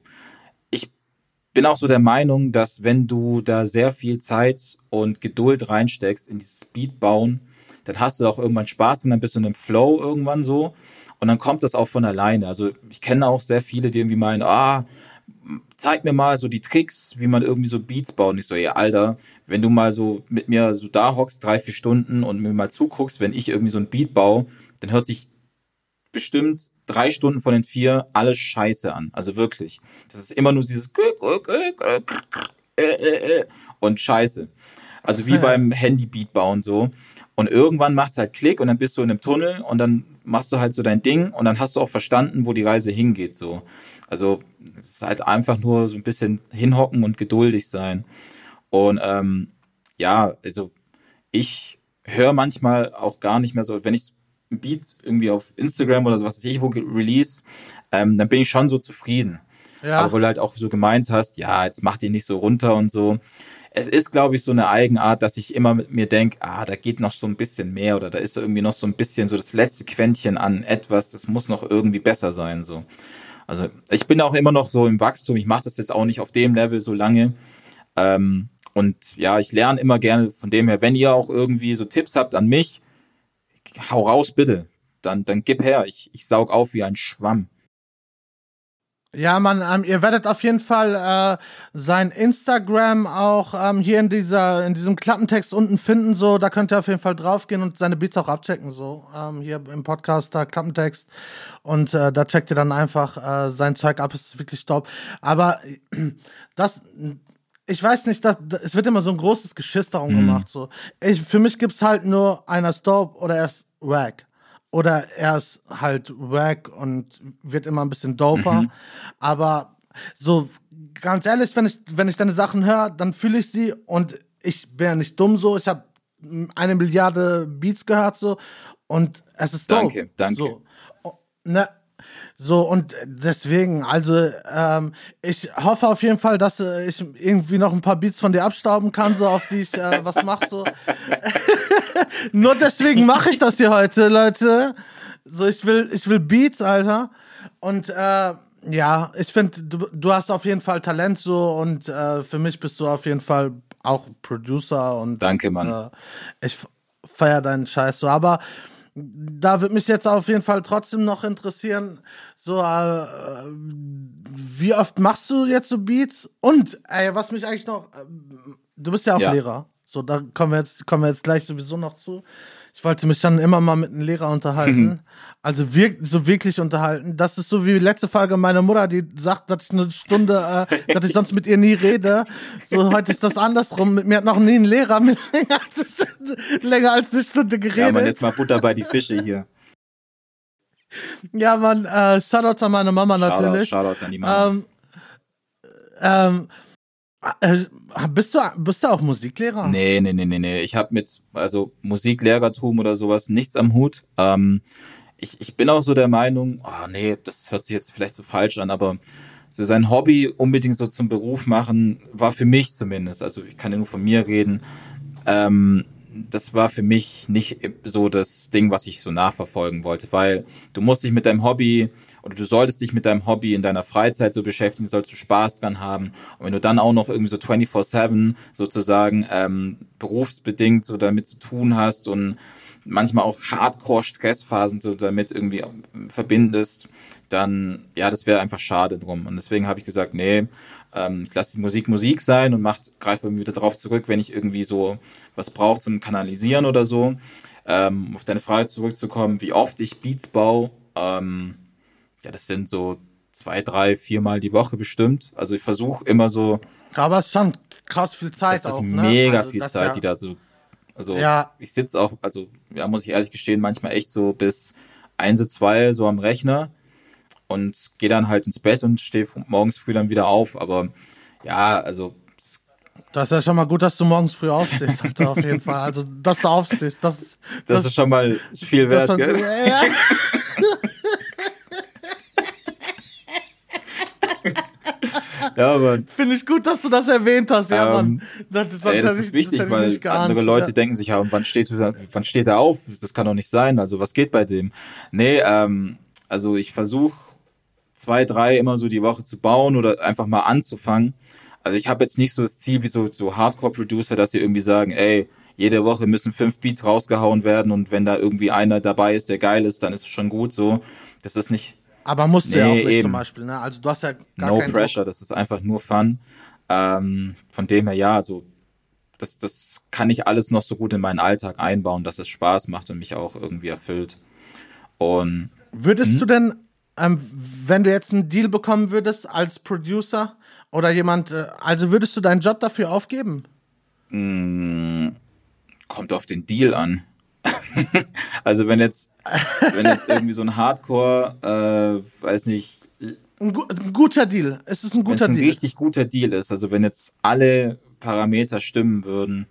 bin auch so der Meinung, dass wenn du da sehr viel Zeit und Geduld reinsteckst in dieses Beat bauen, dann hast du auch irgendwann Spaß und dann bist du in einem Flow irgendwann so und dann kommt das auch von alleine. Also ich kenne auch sehr viele, die irgendwie meinen, ah, zeig mir mal so die Tricks, wie man irgendwie so Beats baut. Und ich so, ja, Alter, wenn du mal so mit mir so da hockst, drei, vier Stunden und mir mal zuguckst, wenn ich irgendwie so ein Beat baue, dann hört sich bestimmt drei Stunden von den vier alles scheiße an. Also wirklich. Das ist immer nur dieses und scheiße. Also wie beim Handybeat bauen so. Und irgendwann macht es halt Klick und dann bist du in einem Tunnel und dann machst du halt so dein Ding und dann hast du auch verstanden, wo die Reise hingeht so. Also es ist halt einfach nur so ein bisschen hinhocken und geduldig sein. Und ähm, ja, also ich höre manchmal auch gar nicht mehr so, wenn ich Beat irgendwie auf Instagram oder so was weiß ich wo release, ähm, dann bin ich schon so zufrieden. Ja. Aber wo du halt auch so gemeint hast, ja, jetzt mach die nicht so runter und so. Es ist, glaube ich, so eine Eigenart, dass ich immer mit mir denke, ah, da geht noch so ein bisschen mehr oder da ist irgendwie noch so ein bisschen so das letzte Quäntchen an etwas, das muss noch irgendwie besser sein, so. Also ich bin auch immer noch so im Wachstum, ich mache das jetzt auch nicht auf dem Level so lange. Ähm, und ja, ich lerne immer gerne von dem her, wenn ihr auch irgendwie so Tipps habt an mich, hau raus bitte. Dann, dann gib her. Ich, ich saug auf wie ein Schwamm. Ja, man, ähm, ihr werdet auf jeden Fall äh, sein Instagram auch ähm, hier in dieser in diesem Klappentext unten finden. So, da könnt ihr auf jeden Fall draufgehen und seine Beats auch abchecken. So, ähm, hier im Podcast da Klappentext und äh, da checkt ihr dann einfach äh, sein Zeug ab. Ist wirklich top. Aber *clears throat* das ich weiß nicht, dass, es wird immer so ein großes Geschiss darum mhm. gemacht. So. Ich, für mich gibt es halt nur einer ist dope oder er ist wack. Oder er ist halt wack und wird immer ein bisschen doper. Mhm. Aber so ganz ehrlich, wenn ich, wenn ich deine Sachen höre, dann fühle ich sie und ich bin ja nicht dumm so. Ich habe eine Milliarde Beats gehört so und es ist dope. Danke, danke. So. Ne, so, und deswegen, also ähm, ich hoffe auf jeden Fall, dass äh, ich irgendwie noch ein paar Beats von dir abstauben kann, so auf die ich äh, was mache. So. *laughs* Nur deswegen mache ich das hier heute, Leute. So, ich will, ich will Beats, Alter. Und äh, ja, ich finde, du, du hast auf jeden Fall Talent so und äh, für mich bist du auf jeden Fall auch Producer und Danke, Mann. Äh, ich feier deinen Scheiß so. Aber da würde mich jetzt auf jeden Fall trotzdem noch interessieren, so äh, wie oft machst du jetzt so Beats? Und ey, was mich eigentlich noch, äh, du bist ja auch ja. Lehrer, so da kommen wir jetzt kommen wir jetzt gleich sowieso noch zu. Ich wollte mich dann immer mal mit einem Lehrer unterhalten. *laughs* Also wir, so wirklich unterhalten. Das ist so wie die letzte Folge meiner Mutter, die sagt, dass ich eine Stunde, äh, *laughs* dass ich sonst mit ihr nie rede. So heute ist das andersrum. Mit mir hat noch nie ein Lehrer mit länger als, Stunde, länger als eine Stunde geredet. Ja, man, jetzt mal Butter bei die Fische hier. Ja, man, äh, Shoutout an meine Mama natürlich. Shoutout, Shoutout an die Mama. Ähm, ähm, äh, bist du, bist du auch Musiklehrer? Nee, nee, nee, nee, nee. Ich habe mit, also Musiklehrertum oder sowas nichts am Hut. Ähm, ich, ich bin auch so der Meinung, oh nee, das hört sich jetzt vielleicht so falsch an, aber so sein Hobby unbedingt so zum Beruf machen, war für mich zumindest, also ich kann ja nur von mir reden, ähm, das war für mich nicht so das Ding, was ich so nachverfolgen wollte, weil du musst dich mit deinem Hobby oder du solltest dich mit deinem Hobby in deiner Freizeit so beschäftigen, sollst du Spaß dran haben. Und wenn du dann auch noch irgendwie so 24-7 sozusagen ähm, berufsbedingt so damit zu tun hast und manchmal auch Hardcore-Stressphasen so damit irgendwie verbindest, dann, ja, das wäre einfach schade drum. Und deswegen habe ich gesagt, nee, ähm, lass die Musik Musik sein und macht, greife irgendwie wieder drauf zurück, wenn ich irgendwie so was brauche zum Kanalisieren oder so. Ähm, auf deine Frage zurückzukommen, wie oft ich Beats baue, ähm, ja, das sind so zwei, drei, viermal die Woche bestimmt. Also ich versuche immer so. Aber es ist schon krass viel Zeit. Das ist auch, ne? mega also viel Zeit, ja die da so also ja. ich sitze auch, also ja, muss ich ehrlich gestehen, manchmal echt so bis eins, zwei so am Rechner und gehe dann halt ins Bett und stehe morgens früh dann wieder auf. Aber ja, also das ist ja schon mal gut, dass du morgens früh aufstehst, Alter, auf jeden Fall. Also, dass du aufstehst, das, das, das ist schon mal viel wert, schon, gell? *laughs* Ja. Ja, Mann. Finde ich gut, dass du das erwähnt hast, ja, ähm, Mann. Das ist, ey, das ist ich, wichtig, das weil andere Leute ja. denken sich, ja, wann steht, wann steht er auf? Das kann doch nicht sein. Also, was geht bei dem? Nee, ähm, also ich versuche zwei, drei immer so die Woche zu bauen oder einfach mal anzufangen. Also ich habe jetzt nicht so das Ziel wie so, so Hardcore-Producer, dass sie irgendwie sagen, ey, jede Woche müssen fünf Beats rausgehauen werden und wenn da irgendwie einer dabei ist, der geil ist, dann ist es schon gut so. Das ist nicht, aber musst du nee, ja auch nicht eben. zum Beispiel, ne? Also du hast ja gar No pressure, Druck. das ist einfach nur Fun. Ähm, von dem her, ja, also das, das kann ich alles noch so gut in meinen Alltag einbauen, dass es Spaß macht und mich auch irgendwie erfüllt. Und würdest hm? du denn, ähm, wenn du jetzt einen Deal bekommen würdest als Producer oder jemand, äh, also würdest du deinen Job dafür aufgeben? Mm, kommt auf den Deal an. *laughs* also wenn jetzt, wenn jetzt irgendwie so ein Hardcore, äh, weiß nicht. Ein, gu ein guter Deal. Es ist ein guter Deal. ein richtig guter Deal ist, also wenn jetzt alle Parameter stimmen würden,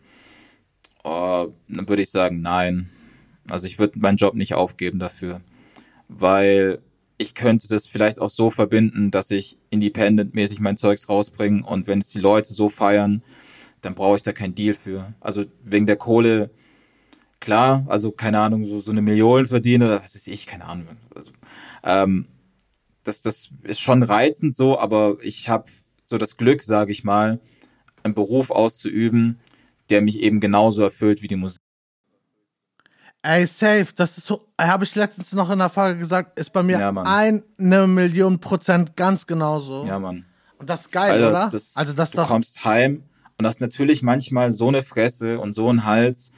oh, dann würde ich sagen, nein. Also ich würde meinen Job nicht aufgeben dafür. Weil ich könnte das vielleicht auch so verbinden, dass ich independent-mäßig mein Zeugs rausbringe und wenn es die Leute so feiern, dann brauche ich da keinen Deal für. Also wegen der Kohle klar, also keine Ahnung, so, so eine Million verdiene oder was weiß ich, keine Ahnung. Also, ähm, das, das ist schon reizend so, aber ich habe so das Glück, sage ich mal, einen Beruf auszuüben, der mich eben genauso erfüllt wie die Musik. Ey, safe, das ist so, habe ich letztens noch in der Frage gesagt, ist bei mir ja, eine Million Prozent ganz genauso. Ja, Mann. Und das ist geil, Alter, oder? Das, also das du doch kommst heim und hast natürlich manchmal so eine Fresse und so einen Hals,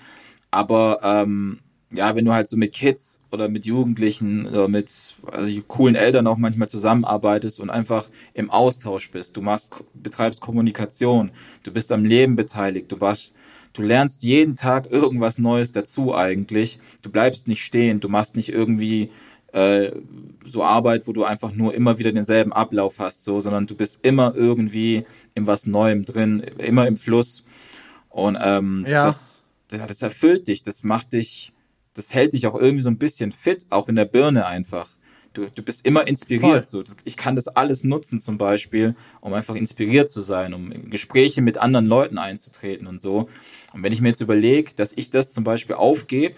aber ähm, ja, wenn du halt so mit Kids oder mit Jugendlichen oder mit also coolen Eltern auch manchmal zusammenarbeitest und einfach im Austausch bist, du machst, betreibst Kommunikation, du bist am Leben beteiligt, du warst, du lernst jeden Tag irgendwas Neues dazu eigentlich. Du bleibst nicht stehen, du machst nicht irgendwie äh, so Arbeit, wo du einfach nur immer wieder denselben Ablauf hast, so, sondern du bist immer irgendwie in was Neuem drin, immer im Fluss. Und ähm, ja. das das erfüllt dich, das macht dich, das hält dich auch irgendwie so ein bisschen fit, auch in der Birne einfach. Du, du bist immer inspiriert. So. Ich kann das alles nutzen zum Beispiel, um einfach inspiriert zu sein, um in Gespräche mit anderen Leuten einzutreten und so. Und wenn ich mir jetzt überlege, dass ich das zum Beispiel aufgebe,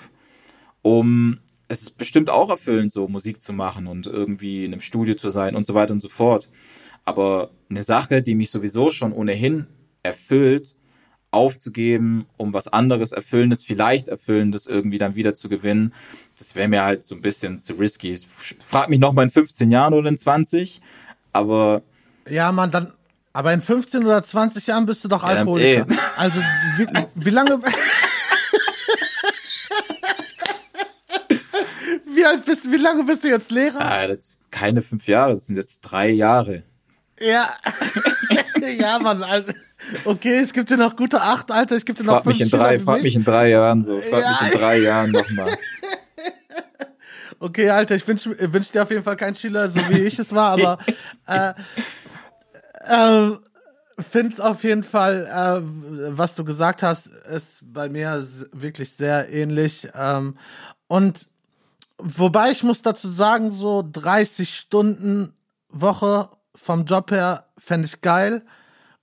um es ist bestimmt auch erfüllend, so Musik zu machen und irgendwie in einem Studio zu sein und so weiter und so fort. Aber eine Sache, die mich sowieso schon ohnehin erfüllt, aufzugeben, um was anderes Erfüllendes, vielleicht Erfüllendes irgendwie dann wieder zu gewinnen, das wäre mir halt so ein bisschen zu risky. Ich frag mich noch mal in 15 Jahren oder in 20, aber. Ja, man, dann, aber in 15 oder 20 Jahren bist du doch Alkoholiker. Ja, also, wie, wie lange. *laughs* wie alt bist du, wie lange bist du jetzt Lehrer? Ah, keine fünf Jahre, das sind jetzt drei Jahre. Ja. *laughs* ja, Mann. Also, okay, es gibt dir noch gute acht, Alter. Ich gebe dir noch frag fünf. Mich in drei, frag mich in drei Jahren so. Frag ja. mich in drei Jahren nochmal. *laughs* Okay, Alter, ich wünsche wünsch dir auf jeden Fall keinen Schüler, so wie ich es war, aber *laughs* äh, äh, finde es auf jeden Fall, äh, was du gesagt hast, ist bei mir wirklich sehr ähnlich. Ähm, und wobei ich muss dazu sagen, so 30 Stunden Woche vom Job her fände ich geil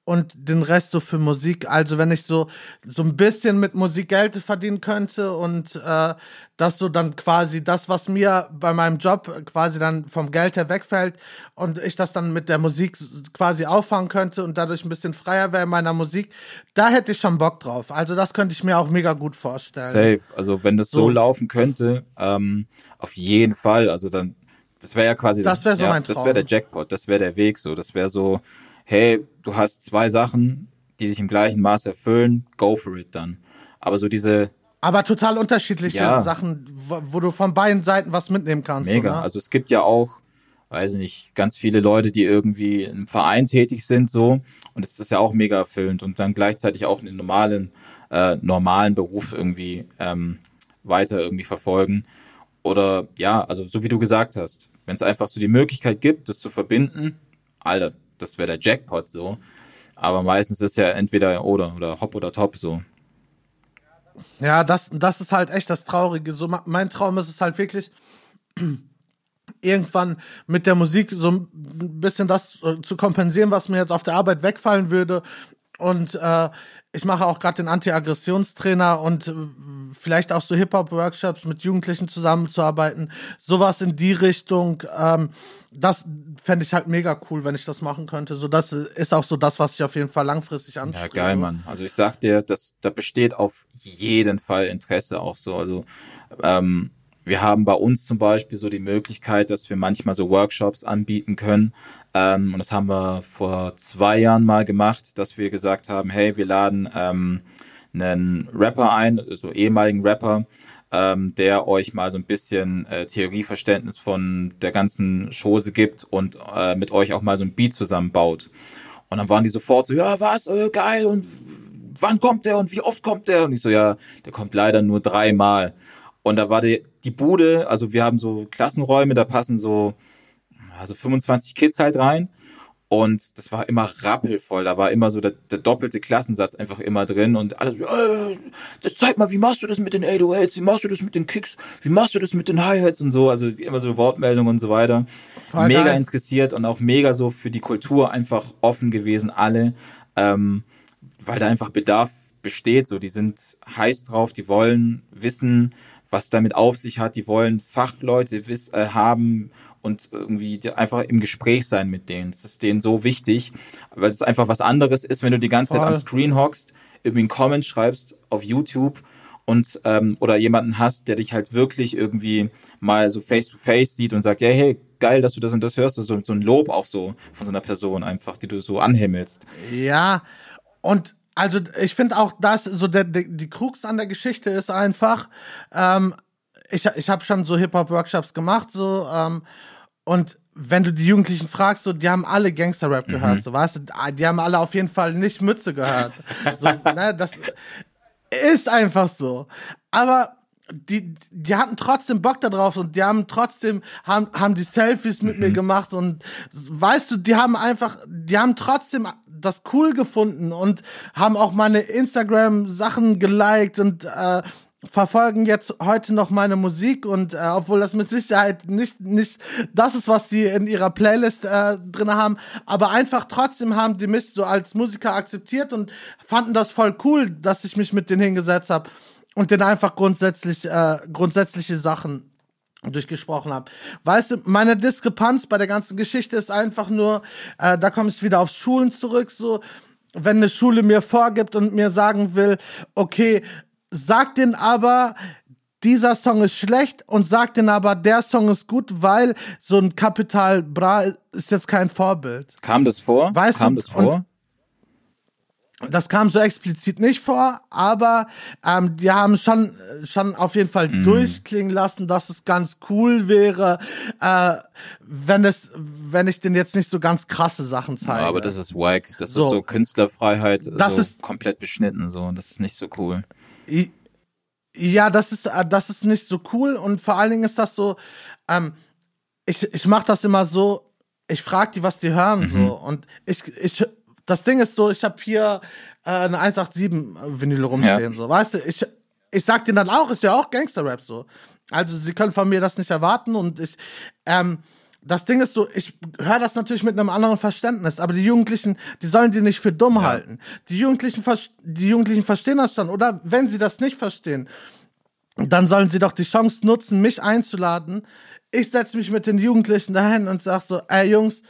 und den Rest so für Musik. Also wenn ich so so ein bisschen mit Musik Geld verdienen könnte und äh, das so dann quasi das, was mir bei meinem Job quasi dann vom Geld her wegfällt und ich das dann mit der Musik quasi auffangen könnte und dadurch ein bisschen freier wäre in meiner Musik, da hätte ich schon Bock drauf. Also das könnte ich mir auch mega gut vorstellen. Safe. Also wenn das so, so laufen könnte, ähm, auf jeden Fall. Also dann das wäre ja quasi, das wäre so ja. Das wäre der Jackpot, das wäre der Weg so. Das wäre so, hey, du hast zwei Sachen, die sich im gleichen Maß erfüllen, go for it dann. Aber so diese. Aber total unterschiedliche ja, Sachen, wo du von beiden Seiten was mitnehmen kannst. Mega. Oder? Also es gibt ja auch, weiß ich nicht, ganz viele Leute, die irgendwie im Verein tätig sind, so. Und es ist ja auch mega erfüllend und dann gleichzeitig auch einen normalen, äh, normalen Beruf irgendwie ähm, weiter irgendwie verfolgen. Oder ja, also so wie du gesagt hast, wenn es einfach so die Möglichkeit gibt, das zu verbinden, Alter, das wäre der Jackpot so. Aber meistens ist ja entweder oder oder hopp oder top so. Ja, das, das ist halt echt das Traurige. So, mein Traum ist es halt wirklich, *clears throat* irgendwann mit der Musik so ein bisschen das zu kompensieren, was mir jetzt auf der Arbeit wegfallen würde. Und äh, ich mache auch gerade den Anti-Aggressionstrainer und äh, vielleicht auch so Hip-Hop-Workshops mit Jugendlichen zusammenzuarbeiten. Sowas in die Richtung. Ähm, das fände ich halt mega cool, wenn ich das machen könnte. So, das ist auch so das, was ich auf jeden Fall langfristig anstrebe. Ja, geil, Mann. Also ich sag dir, das, da besteht auf jeden Fall Interesse auch so. Also ähm, wir haben bei uns zum Beispiel so die Möglichkeit, dass wir manchmal so Workshops anbieten können. Ähm, und das haben wir vor zwei Jahren mal gemacht, dass wir gesagt haben, hey, wir laden ähm, einen Rapper ein, so ehemaligen Rapper, ähm, der euch mal so ein bisschen äh, Theorieverständnis von der ganzen Chose gibt und äh, mit euch auch mal so ein Beat zusammenbaut. Und dann waren die sofort so, ja, was, äh, geil, und wann kommt der und wie oft kommt der? Und ich so, ja, der kommt leider nur dreimal. Und da war die, die Bude, also wir haben so Klassenräume, da passen so also 25 Kids halt rein. Und das war immer rappelvoll. Da war immer so der, der doppelte Klassensatz einfach immer drin. Und alles, äh, das zeig mal, wie machst du das mit den 808s? Wie machst du das mit den Kicks? Wie machst du das mit den Hi-Hats und so? Also immer so Wortmeldungen und so weiter. Voll mega geil. interessiert und auch mega so für die Kultur einfach offen gewesen, alle. Ähm, weil da einfach Bedarf besteht. So, die sind heiß drauf, die wollen wissen, was damit auf sich hat. Die wollen Fachleute wiss, äh, haben und irgendwie einfach im Gespräch sein mit denen. Das ist denen so wichtig, weil es einfach was anderes ist, wenn du die ganze Voll. Zeit am Screen hockst, irgendwie einen Comment schreibst auf YouTube und ähm, oder jemanden hast, der dich halt wirklich irgendwie mal so face to face sieht und sagt, ja, hey, geil, dass du das und das hörst, so, so ein Lob auch so von so einer Person einfach, die du so anhimmelst. Ja, und also ich finde auch, dass so der, der, die Krux an der Geschichte ist einfach, ähm, ich, ich habe schon so Hip-Hop-Workshops gemacht, so, ähm, und wenn du die Jugendlichen fragst, so, die haben alle Gangster-Rap gehört, mhm. so, weißt du, die haben alle auf jeden Fall nicht Mütze gehört. so, *laughs* ne, das ist einfach so. Aber die, die hatten trotzdem Bock darauf und die haben trotzdem, haben, haben die Selfies mit mhm. mir gemacht und weißt du, die haben einfach, die haben trotzdem das cool gefunden und haben auch meine Instagram-Sachen geliked und äh, verfolgen jetzt heute noch meine Musik und äh, obwohl das mit Sicherheit nicht nicht das ist, was die in ihrer Playlist äh, drin haben, aber einfach trotzdem haben die mich so als Musiker akzeptiert und fanden das voll cool, dass ich mich mit denen hingesetzt habe und denen einfach grundsätzlich äh, grundsätzliche Sachen durchgesprochen habe. Weißt du, meine Diskrepanz bei der ganzen Geschichte ist einfach nur, äh, da komme ich wieder aufs Schulen zurück, so wenn eine Schule mir vorgibt und mir sagen will, okay, sag den aber, dieser Song ist schlecht und sagt den aber, der Song ist gut, weil so ein Kapital Bra ist jetzt kein Vorbild. Kam das vor? Weißt Kam du? das vor? Das kam so explizit nicht vor, aber ähm, die haben schon, schon auf jeden Fall mm. durchklingen lassen, dass es ganz cool wäre, äh, wenn es, wenn ich den jetzt nicht so ganz krasse Sachen zeige. Ja, aber das ist wack. Das so. ist so Künstlerfreiheit, das so ist komplett beschnitten, so. Das ist nicht so cool. Ja, das ist, äh, das ist nicht so cool und vor allen Dingen ist das so, ähm, ich, ich mach das immer so, ich frag die, was die hören, mhm. so. Und ich, ich, das Ding ist so, ich habe hier äh, eine 187 Vinyl rumstehen, ja. so, weißt du, ich, ich sag denen dann auch, ist ja auch Gangster-Rap, so. Also, sie können von mir das nicht erwarten und ich, ähm, das Ding ist so, ich höre das natürlich mit einem anderen Verständnis, aber die Jugendlichen, die sollen die nicht für dumm ja. halten. Die Jugendlichen, die Jugendlichen verstehen das schon, oder wenn sie das nicht verstehen, dann sollen sie doch die Chance nutzen, mich einzuladen. Ich setze mich mit den Jugendlichen dahin und sag so, ey Jungs,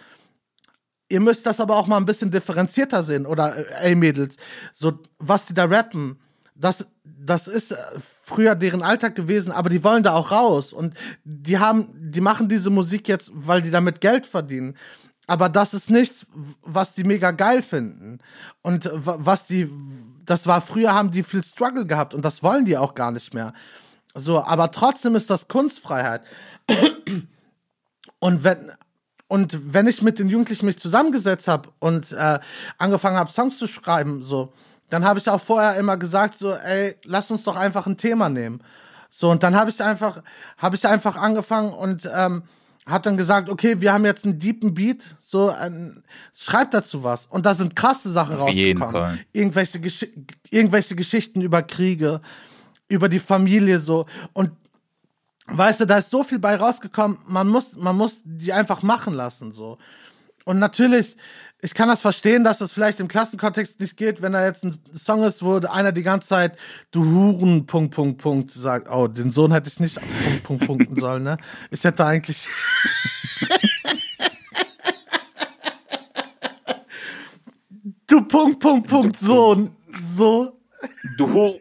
ihr müsst das aber auch mal ein bisschen differenzierter sehen, oder äh, ey Mädels, so was die da rappen, das, das ist äh, früher deren Alltag gewesen, aber die wollen da auch raus und die haben, die machen diese Musik jetzt, weil die damit Geld verdienen. Aber das ist nichts, was die mega geil finden. Und was die, das war früher, haben die viel Struggle gehabt und das wollen die auch gar nicht mehr. So, aber trotzdem ist das Kunstfreiheit. Und wenn, und wenn ich mit den Jugendlichen mich zusammengesetzt habe und äh, angefangen habe, Songs zu schreiben, so, dann habe ich auch vorher immer gesagt, so, ey, lass uns doch einfach ein Thema nehmen. So, und dann habe ich einfach, habe ich einfach angefangen und ähm, habe dann gesagt, okay, wir haben jetzt einen deepen Beat, so, ein, schreib dazu was. Und da sind krasse Sachen Auf rausgekommen. Jeden Fall. Irgendwelche, Gesch irgendwelche Geschichten über Kriege, über die Familie, so. Und weißt du, da ist so viel bei rausgekommen, man muss, man muss die einfach machen lassen, so. Und natürlich ich kann das verstehen, dass das vielleicht im Klassenkontext nicht geht, wenn da jetzt ein Song ist, wo einer die ganze Zeit du Huren Punkt Punkt Punkt sagt. Oh, den Sohn hätte ich nicht Punkt Punkt punkten sollen, ne? Ich hätte eigentlich *laughs* Du Punkt Punkt Punkt Sohn so Du Hur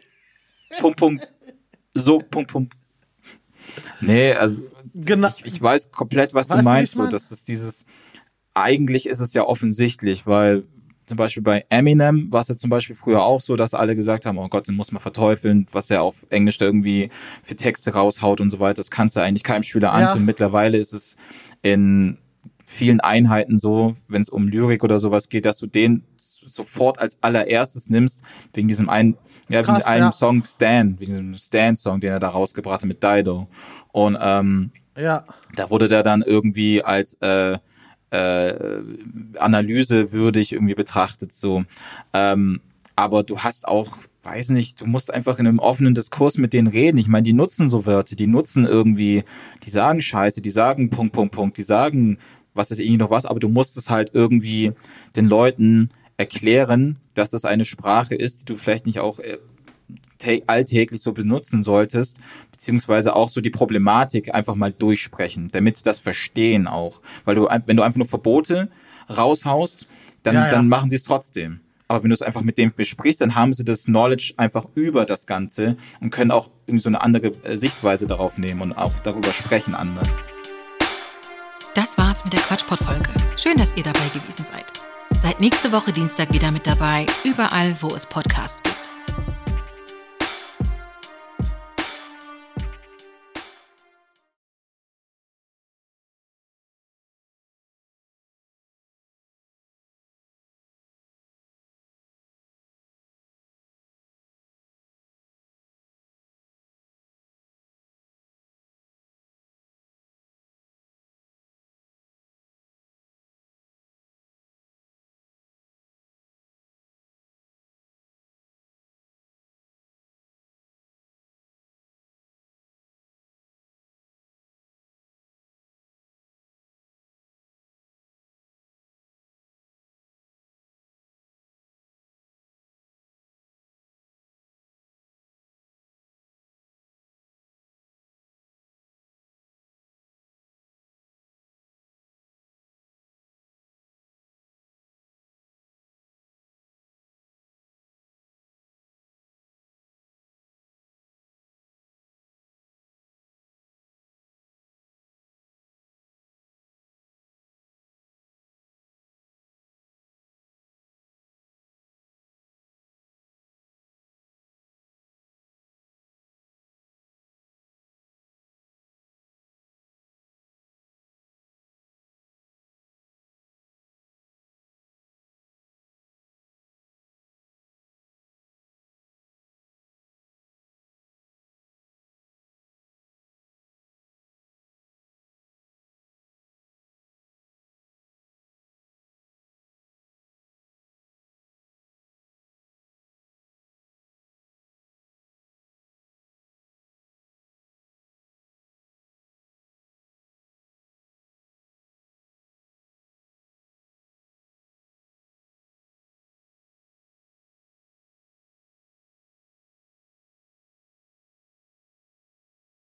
Punkt Punkt so Punkt Punkt Nee, also genau. ich, ich weiß komplett, was weißt du meinst, so dass es dieses eigentlich ist es ja offensichtlich, weil zum Beispiel bei Eminem war es ja zum Beispiel früher auch so, dass alle gesagt haben, oh Gott, den muss man verteufeln, was er auf Englisch da irgendwie für Texte raushaut und so weiter. Das kannst du eigentlich keinem Schüler antun. Ja. Mittlerweile ist es in vielen Einheiten so, wenn es um Lyrik oder sowas geht, dass du den sofort als allererstes nimmst, wegen diesem einen, ja, Krass, wegen einem ja. Song Stan, wegen diesem Stan-Song, den er da rausgebracht hat mit Dido. Und ähm, ja. da wurde der dann irgendwie als äh, äh, analysewürdig irgendwie betrachtet so. Ähm, aber du hast auch weiß nicht, du musst einfach in einem offenen Diskurs mit denen reden. Ich meine, die nutzen so Wörter, die nutzen irgendwie, die sagen Scheiße, die sagen Punkt, Punkt, Punkt, die sagen, was ist irgendwie noch was, aber du musst es halt irgendwie den Leuten erklären, dass das eine Sprache ist, die du vielleicht nicht auch äh, alltäglich so benutzen solltest, beziehungsweise auch so die Problematik einfach mal durchsprechen, damit sie das verstehen auch. Weil du, wenn du einfach nur Verbote raushaust, dann, ja, ja. dann machen sie es trotzdem. Aber wenn du es einfach mit dem besprichst, dann haben sie das Knowledge einfach über das Ganze und können auch irgendwie so eine andere äh, Sichtweise darauf nehmen und auch darüber sprechen anders. Das war's mit der Quatschpot-Folge. Schön, dass ihr dabei gewesen seid. Seid nächste Woche Dienstag wieder mit dabei, überall, wo es Podcasts gibt.